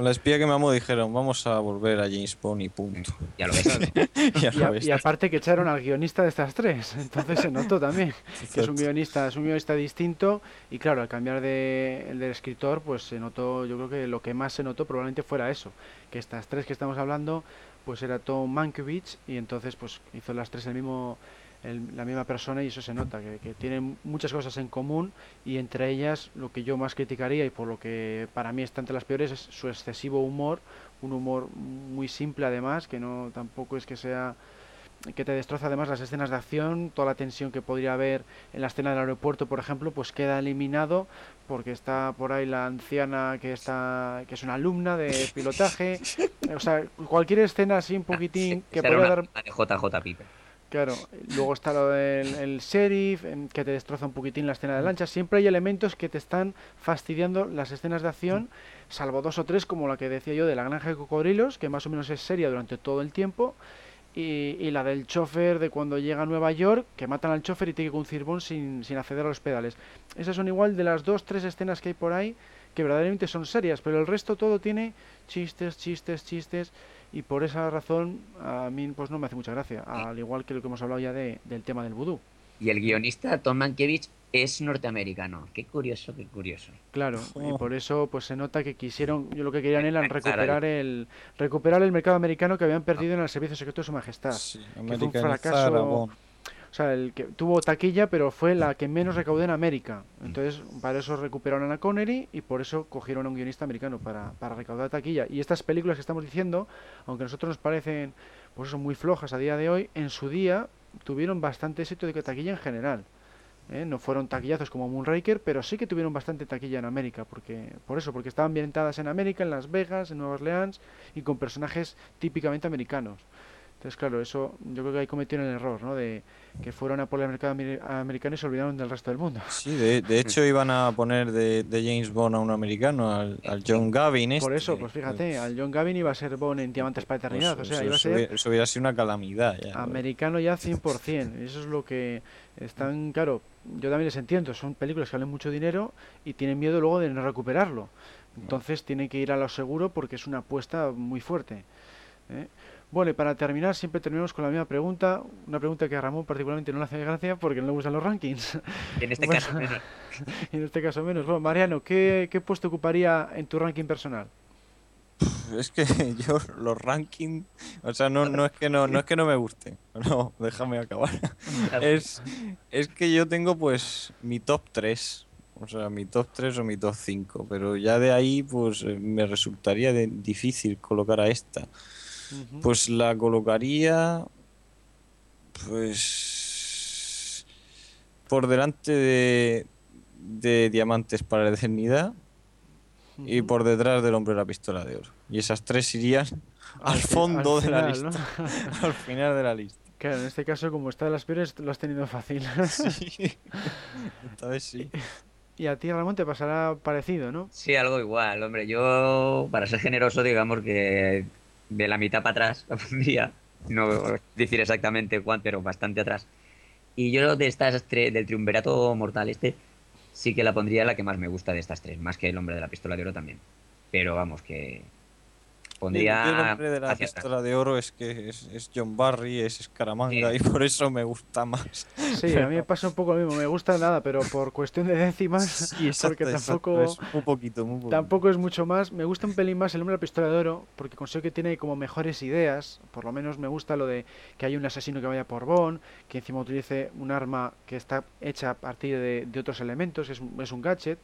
Con la espía que me amo dijeron, vamos a volver a James Bond y punto. *laughs* Ya lo ves. *laughs* Ya Y, lo ves. y aparte que echaron al guionista de estas tres, entonces se notó también *laughs* que es un guionista, es un guionista distinto y claro, al cambiar de el del escritor, pues se notó, yo creo que lo que más se notó probablemente fuera eso, que estas tres que estamos hablando, pues era Tom Mankiewicz y entonces pues hizo las tres el mismo el- la misma persona y eso se nota, que, que tienen muchas cosas en común y entre ellas lo que yo más criticaría y por lo que para mí está entre las peores es su excesivo humor, un humor muy simple además, que no tampoco es que sea que te destroza además las escenas de acción, toda la tensión que podría haber en la escena del aeropuerto, por ejemplo, pues queda eliminado porque está por ahí la anciana que está que es una alumna de pilotaje, *laughs* o sea, cualquier escena así un poquitín que una dar JJ Piper. Claro, luego está lo del el sheriff, que te destroza un poquitín la escena de lancha. Siempre hay elementos que te están fastidiando las escenas de acción, salvo dos o tres, como la que decía yo de la granja de cocodrilos, que más o menos es seria durante todo el tiempo, y, la del chofer de cuando llega a Nueva York, que matan al chofer y tiene que conducir Bond sin, sin acceder a los pedales. Esas son igual de las dos, tres escenas que hay por ahí, que verdaderamente son serias, pero el resto todo tiene chistes, chistes, chistes y por esa razón a mí pues no me hace mucha gracia, al igual que lo que hemos hablado ya de, del tema del vudú. Y el guionista Tom Mankiewicz es norteamericano. Qué curioso, qué curioso. Claro, y Oh. por eso pues se nota que quisieron, yo lo que querían era *laughs* recuperar el recuperar el mercado americano que habían perdido en el servicio secreto de su majestad. Sí, fue un fracaso. O sea, el que tuvo taquilla, pero fue la que menos recaudó en América. Entonces, para eso recuperaron a Connery y por eso cogieron a un guionista americano para, para recaudar taquilla. Y estas películas que estamos diciendo, aunque a nosotros nos parecen pues eso, muy flojas a día de hoy, en su día tuvieron bastante éxito de taquilla en general. ¿eh? No fueron taquillazos como Moonraker, pero sí que tuvieron bastante taquilla en América, porque por eso, porque estaban ambientadas en América, en Las Vegas, en Nueva Orleans y con personajes típicamente americanos. Entonces, claro, eso yo creo que ahí cometieron el error, ¿no? De que fueron a por el mercado amer- americano y se olvidaron del resto del mundo. Sí, de, de hecho iban a poner de, de James Bond a un americano, al, al John Gavin. Por este, eso, pues fíjate, al John Gavin iba a ser Bond en Diamantes para pues, Eternidad, o sea, eso- iba a eso ser hubiera- eso hubiera sido una calamidad. ya. americano ya 100%. y Eso es lo que están, claro, yo también les entiendo, son películas que valen mucho dinero y tienen miedo luego de no recuperarlo. Entonces tienen que ir a lo seguro porque es una apuesta muy fuerte. ¿eh? Bueno, y para terminar, siempre terminamos con la misma pregunta, una pregunta que a Ramón particularmente no le hace gracia porque no le gustan los rankings. En este Bueno. caso, menos. *laughs* en este caso menos. Bueno, Mariano, ¿qué, qué puesto ocuparía en tu ranking personal? Es que *laughs* yo los rankings, o sea, no, no es que no, no es que no me guste. *laughs* No, déjame acabar. Es, es que yo tengo pues mi top 3. O sea, mi top 3 o mi top 5. Pero ya de ahí pues eh, me resultaría de- difícil colocar a esta. Pues la colocaría pues por delante de, de Diamantes para la Eternidad y por detrás del Hombre de la Pistola de Oro. Y esas tres irían al fondo al de la lista. ¿no? *laughs* al final de la lista. Claro, en este caso, como está de las peores, lo has tenido fácil. *laughs* Sí. Esta vez sí. y a ti, Ramón, te pasará parecido, ¿no? Sí, algo igual, hombre. Yo, para ser generoso, digamos que de la mitad para atrás *laughs* la pondría. No decir exactamente cuánto, pero bastante atrás. Y yo de estas tres, del triunvirato mortal este, sí que la pondría la que más me gusta de estas tres, más que el hombre de la pistola de oro también. Pero vamos, que pondría El hombre de la pistola de oro es que es, es John Barry, es Scaramanga Sí. y por eso me gusta más. Sí, a mí me pasa un poco lo mismo. Me gusta nada, pero por cuestión de décimas, Sí, exacto, porque exacto, tampoco, es muy poquito, muy poquito. tampoco es mucho más. Me gusta un pelín más el hombre de la pistola de oro, porque considero que tiene como mejores ideas. Por lo menos me gusta lo de que hay un asesino que vaya por Bond, que encima utilice un arma que está hecha a partir de, de otros elementos, es un, es un gadget.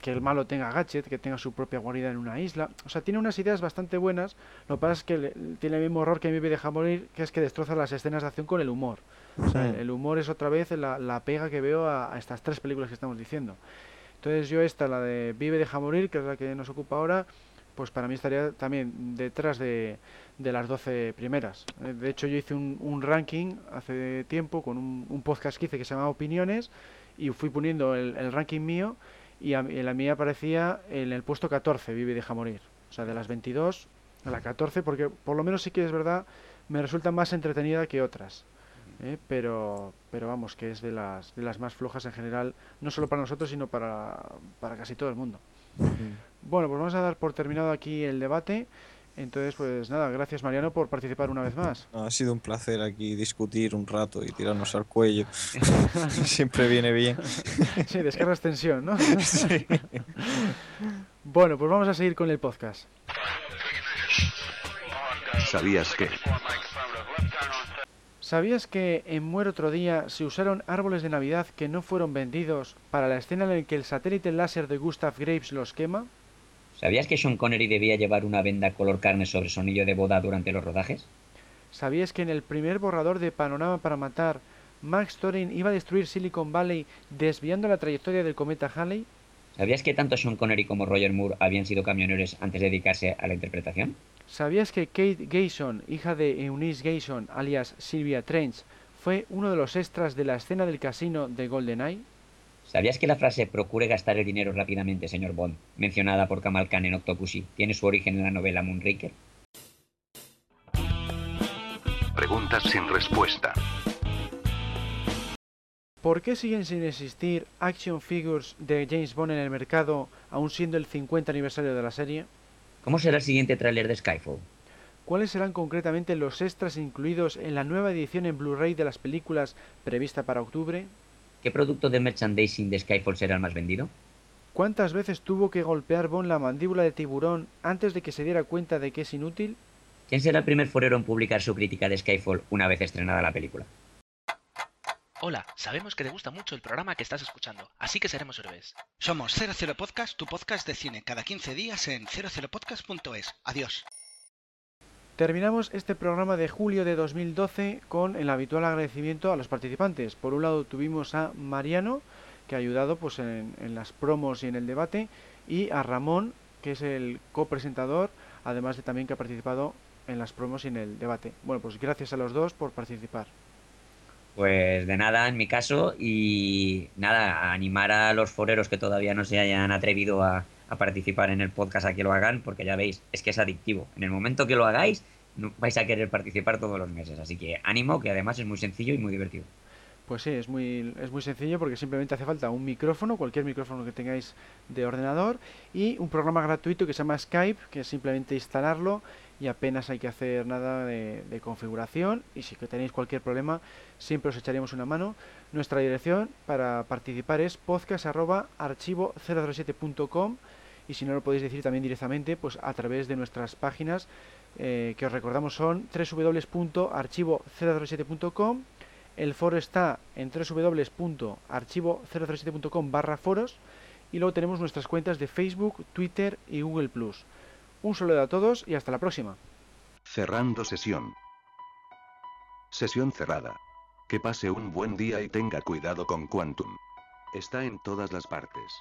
Que el malo tenga gadget, que tenga su propia guarida en una isla. O sea, tiene unas ideas bastante buenas. Lo que pasa es que le- tiene el mismo error que a mí me deja morir, que es que destroza las escenas de acción con el humor. O sea, el humor es otra vez la, la pega que veo a, a estas tres películas que estamos diciendo. Entonces yo esta, la de Vive, deja morir, que es la que nos ocupa ahora, pues para mí estaría también detrás de, de las 12 primeras. Eh, De hecho yo hice un, un ranking hace tiempo con un, un podcast que hice que se llama Opiniones y fui poniendo el, el ranking mío y a, mí- la mía aparecía en el puesto 14, Vive, deja morir. O sea, de las 22 a la 14, porque por lo menos sí que es verdad, me resulta más entretenida que otras. ¿eh? pero pero vamos que es de las de las más flojas en general no solo para nosotros sino para, para casi todo el mundo bueno pues vamos a dar por terminado aquí el debate entonces pues nada gracias Mariano por participar una vez más Ha sido un placer aquí discutir un rato y tirarnos al cuello. *laughs* Siempre viene bien. *laughs* sí descargas tensión no *laughs* Sí. bueno pues vamos a seguir con el podcast ¿Sabías que? ¿Sabías que en Muere otro día se usaron árboles de Navidad que no fueron vendidos para la escena en la que el satélite láser de Gustav Graves los quema? ¿Sabías que Sean Connery debía llevar una venda color carne sobre su anillo de boda durante los rodajes? ¿Sabías que en el primer borrador de Panorama para Matar, Max Thorin iba a destruir Silicon Valley desviando la trayectoria del cometa Halley? ¿Sabías que tanto Sean Connery como Roger Moore habían sido camioneros antes de dedicarse a la interpretación? ¿Sabías que Kate Gayson, hija de Eunice Gayson, alias Sylvia Trench, fue uno de los extras de la escena del casino de GoldenEye? ¿Sabías que la frase procure gastar el dinero rápidamente, señor Bond, mencionada por Kamal Khan en Octopussy, tiene su origen en la novela Moonraker? Preguntas sin respuesta. ¿Por qué siguen sin existir action figures de James Bond en el mercado, aún siendo el 50 aniversario de la serie? ¿Cómo será el siguiente tráiler de Skyfall? ¿Cuáles serán concretamente los extras incluidos en la nueva edición en Blu-ray de las películas prevista para octubre? ¿Qué producto de merchandising de Skyfall será el más vendido? ¿Cuántas veces tuvo que golpear Bond la mandíbula de tiburón antes de que se diera cuenta de que es inútil? ¿Quién será el primer forero en publicar su crítica de Skyfall una vez estrenada la película? Hola, sabemos que te gusta mucho el programa que estás escuchando, así que seremos héroes. Somos 00 Podcast, tu podcast de cine, cada 15 días en 00podcast.es. Adiós. Terminamos este programa de julio de 2012 con el habitual agradecimiento a los participantes. Por un lado tuvimos a Mariano, que ha ayudado pues, en, en las promos y en el debate, y a Ramón, que es el copresentador, además de también que ha participado en las promos y en el debate. Bueno, pues gracias a los dos por participar. Pues de nada en mi caso y nada, animar a los foreros que todavía no se hayan atrevido a, participar en el podcast a que lo hagan, porque ya veis, es que es adictivo. En el momento que lo hagáis, vais a querer participar todos los meses. Así que ánimo, que además es muy sencillo y muy divertido. Pues sí, es muy, es muy sencillo porque simplemente hace falta un micrófono, cualquier micrófono que tengáis de ordenador y un programa gratuito que se llama Skype, que es simplemente instalarlo y apenas hay que hacer nada de, configuración y si tenéis cualquier problema siempre os echaremos una mano. Nuestra dirección para participar es podcast.archivo007.com y si no lo podéis decir también directamente pues a través de nuestras páginas eh, que os recordamos son www.archivo007.com el foro está en www.archivo007.com barra foros y luego tenemos nuestras cuentas de Facebook, Twitter y Google Plus. Un saludo a todos y hasta la próxima. Cerrando sesión. Sesión cerrada. Que pase un buen día y tenga cuidado con Quantum. Está en todas las partes.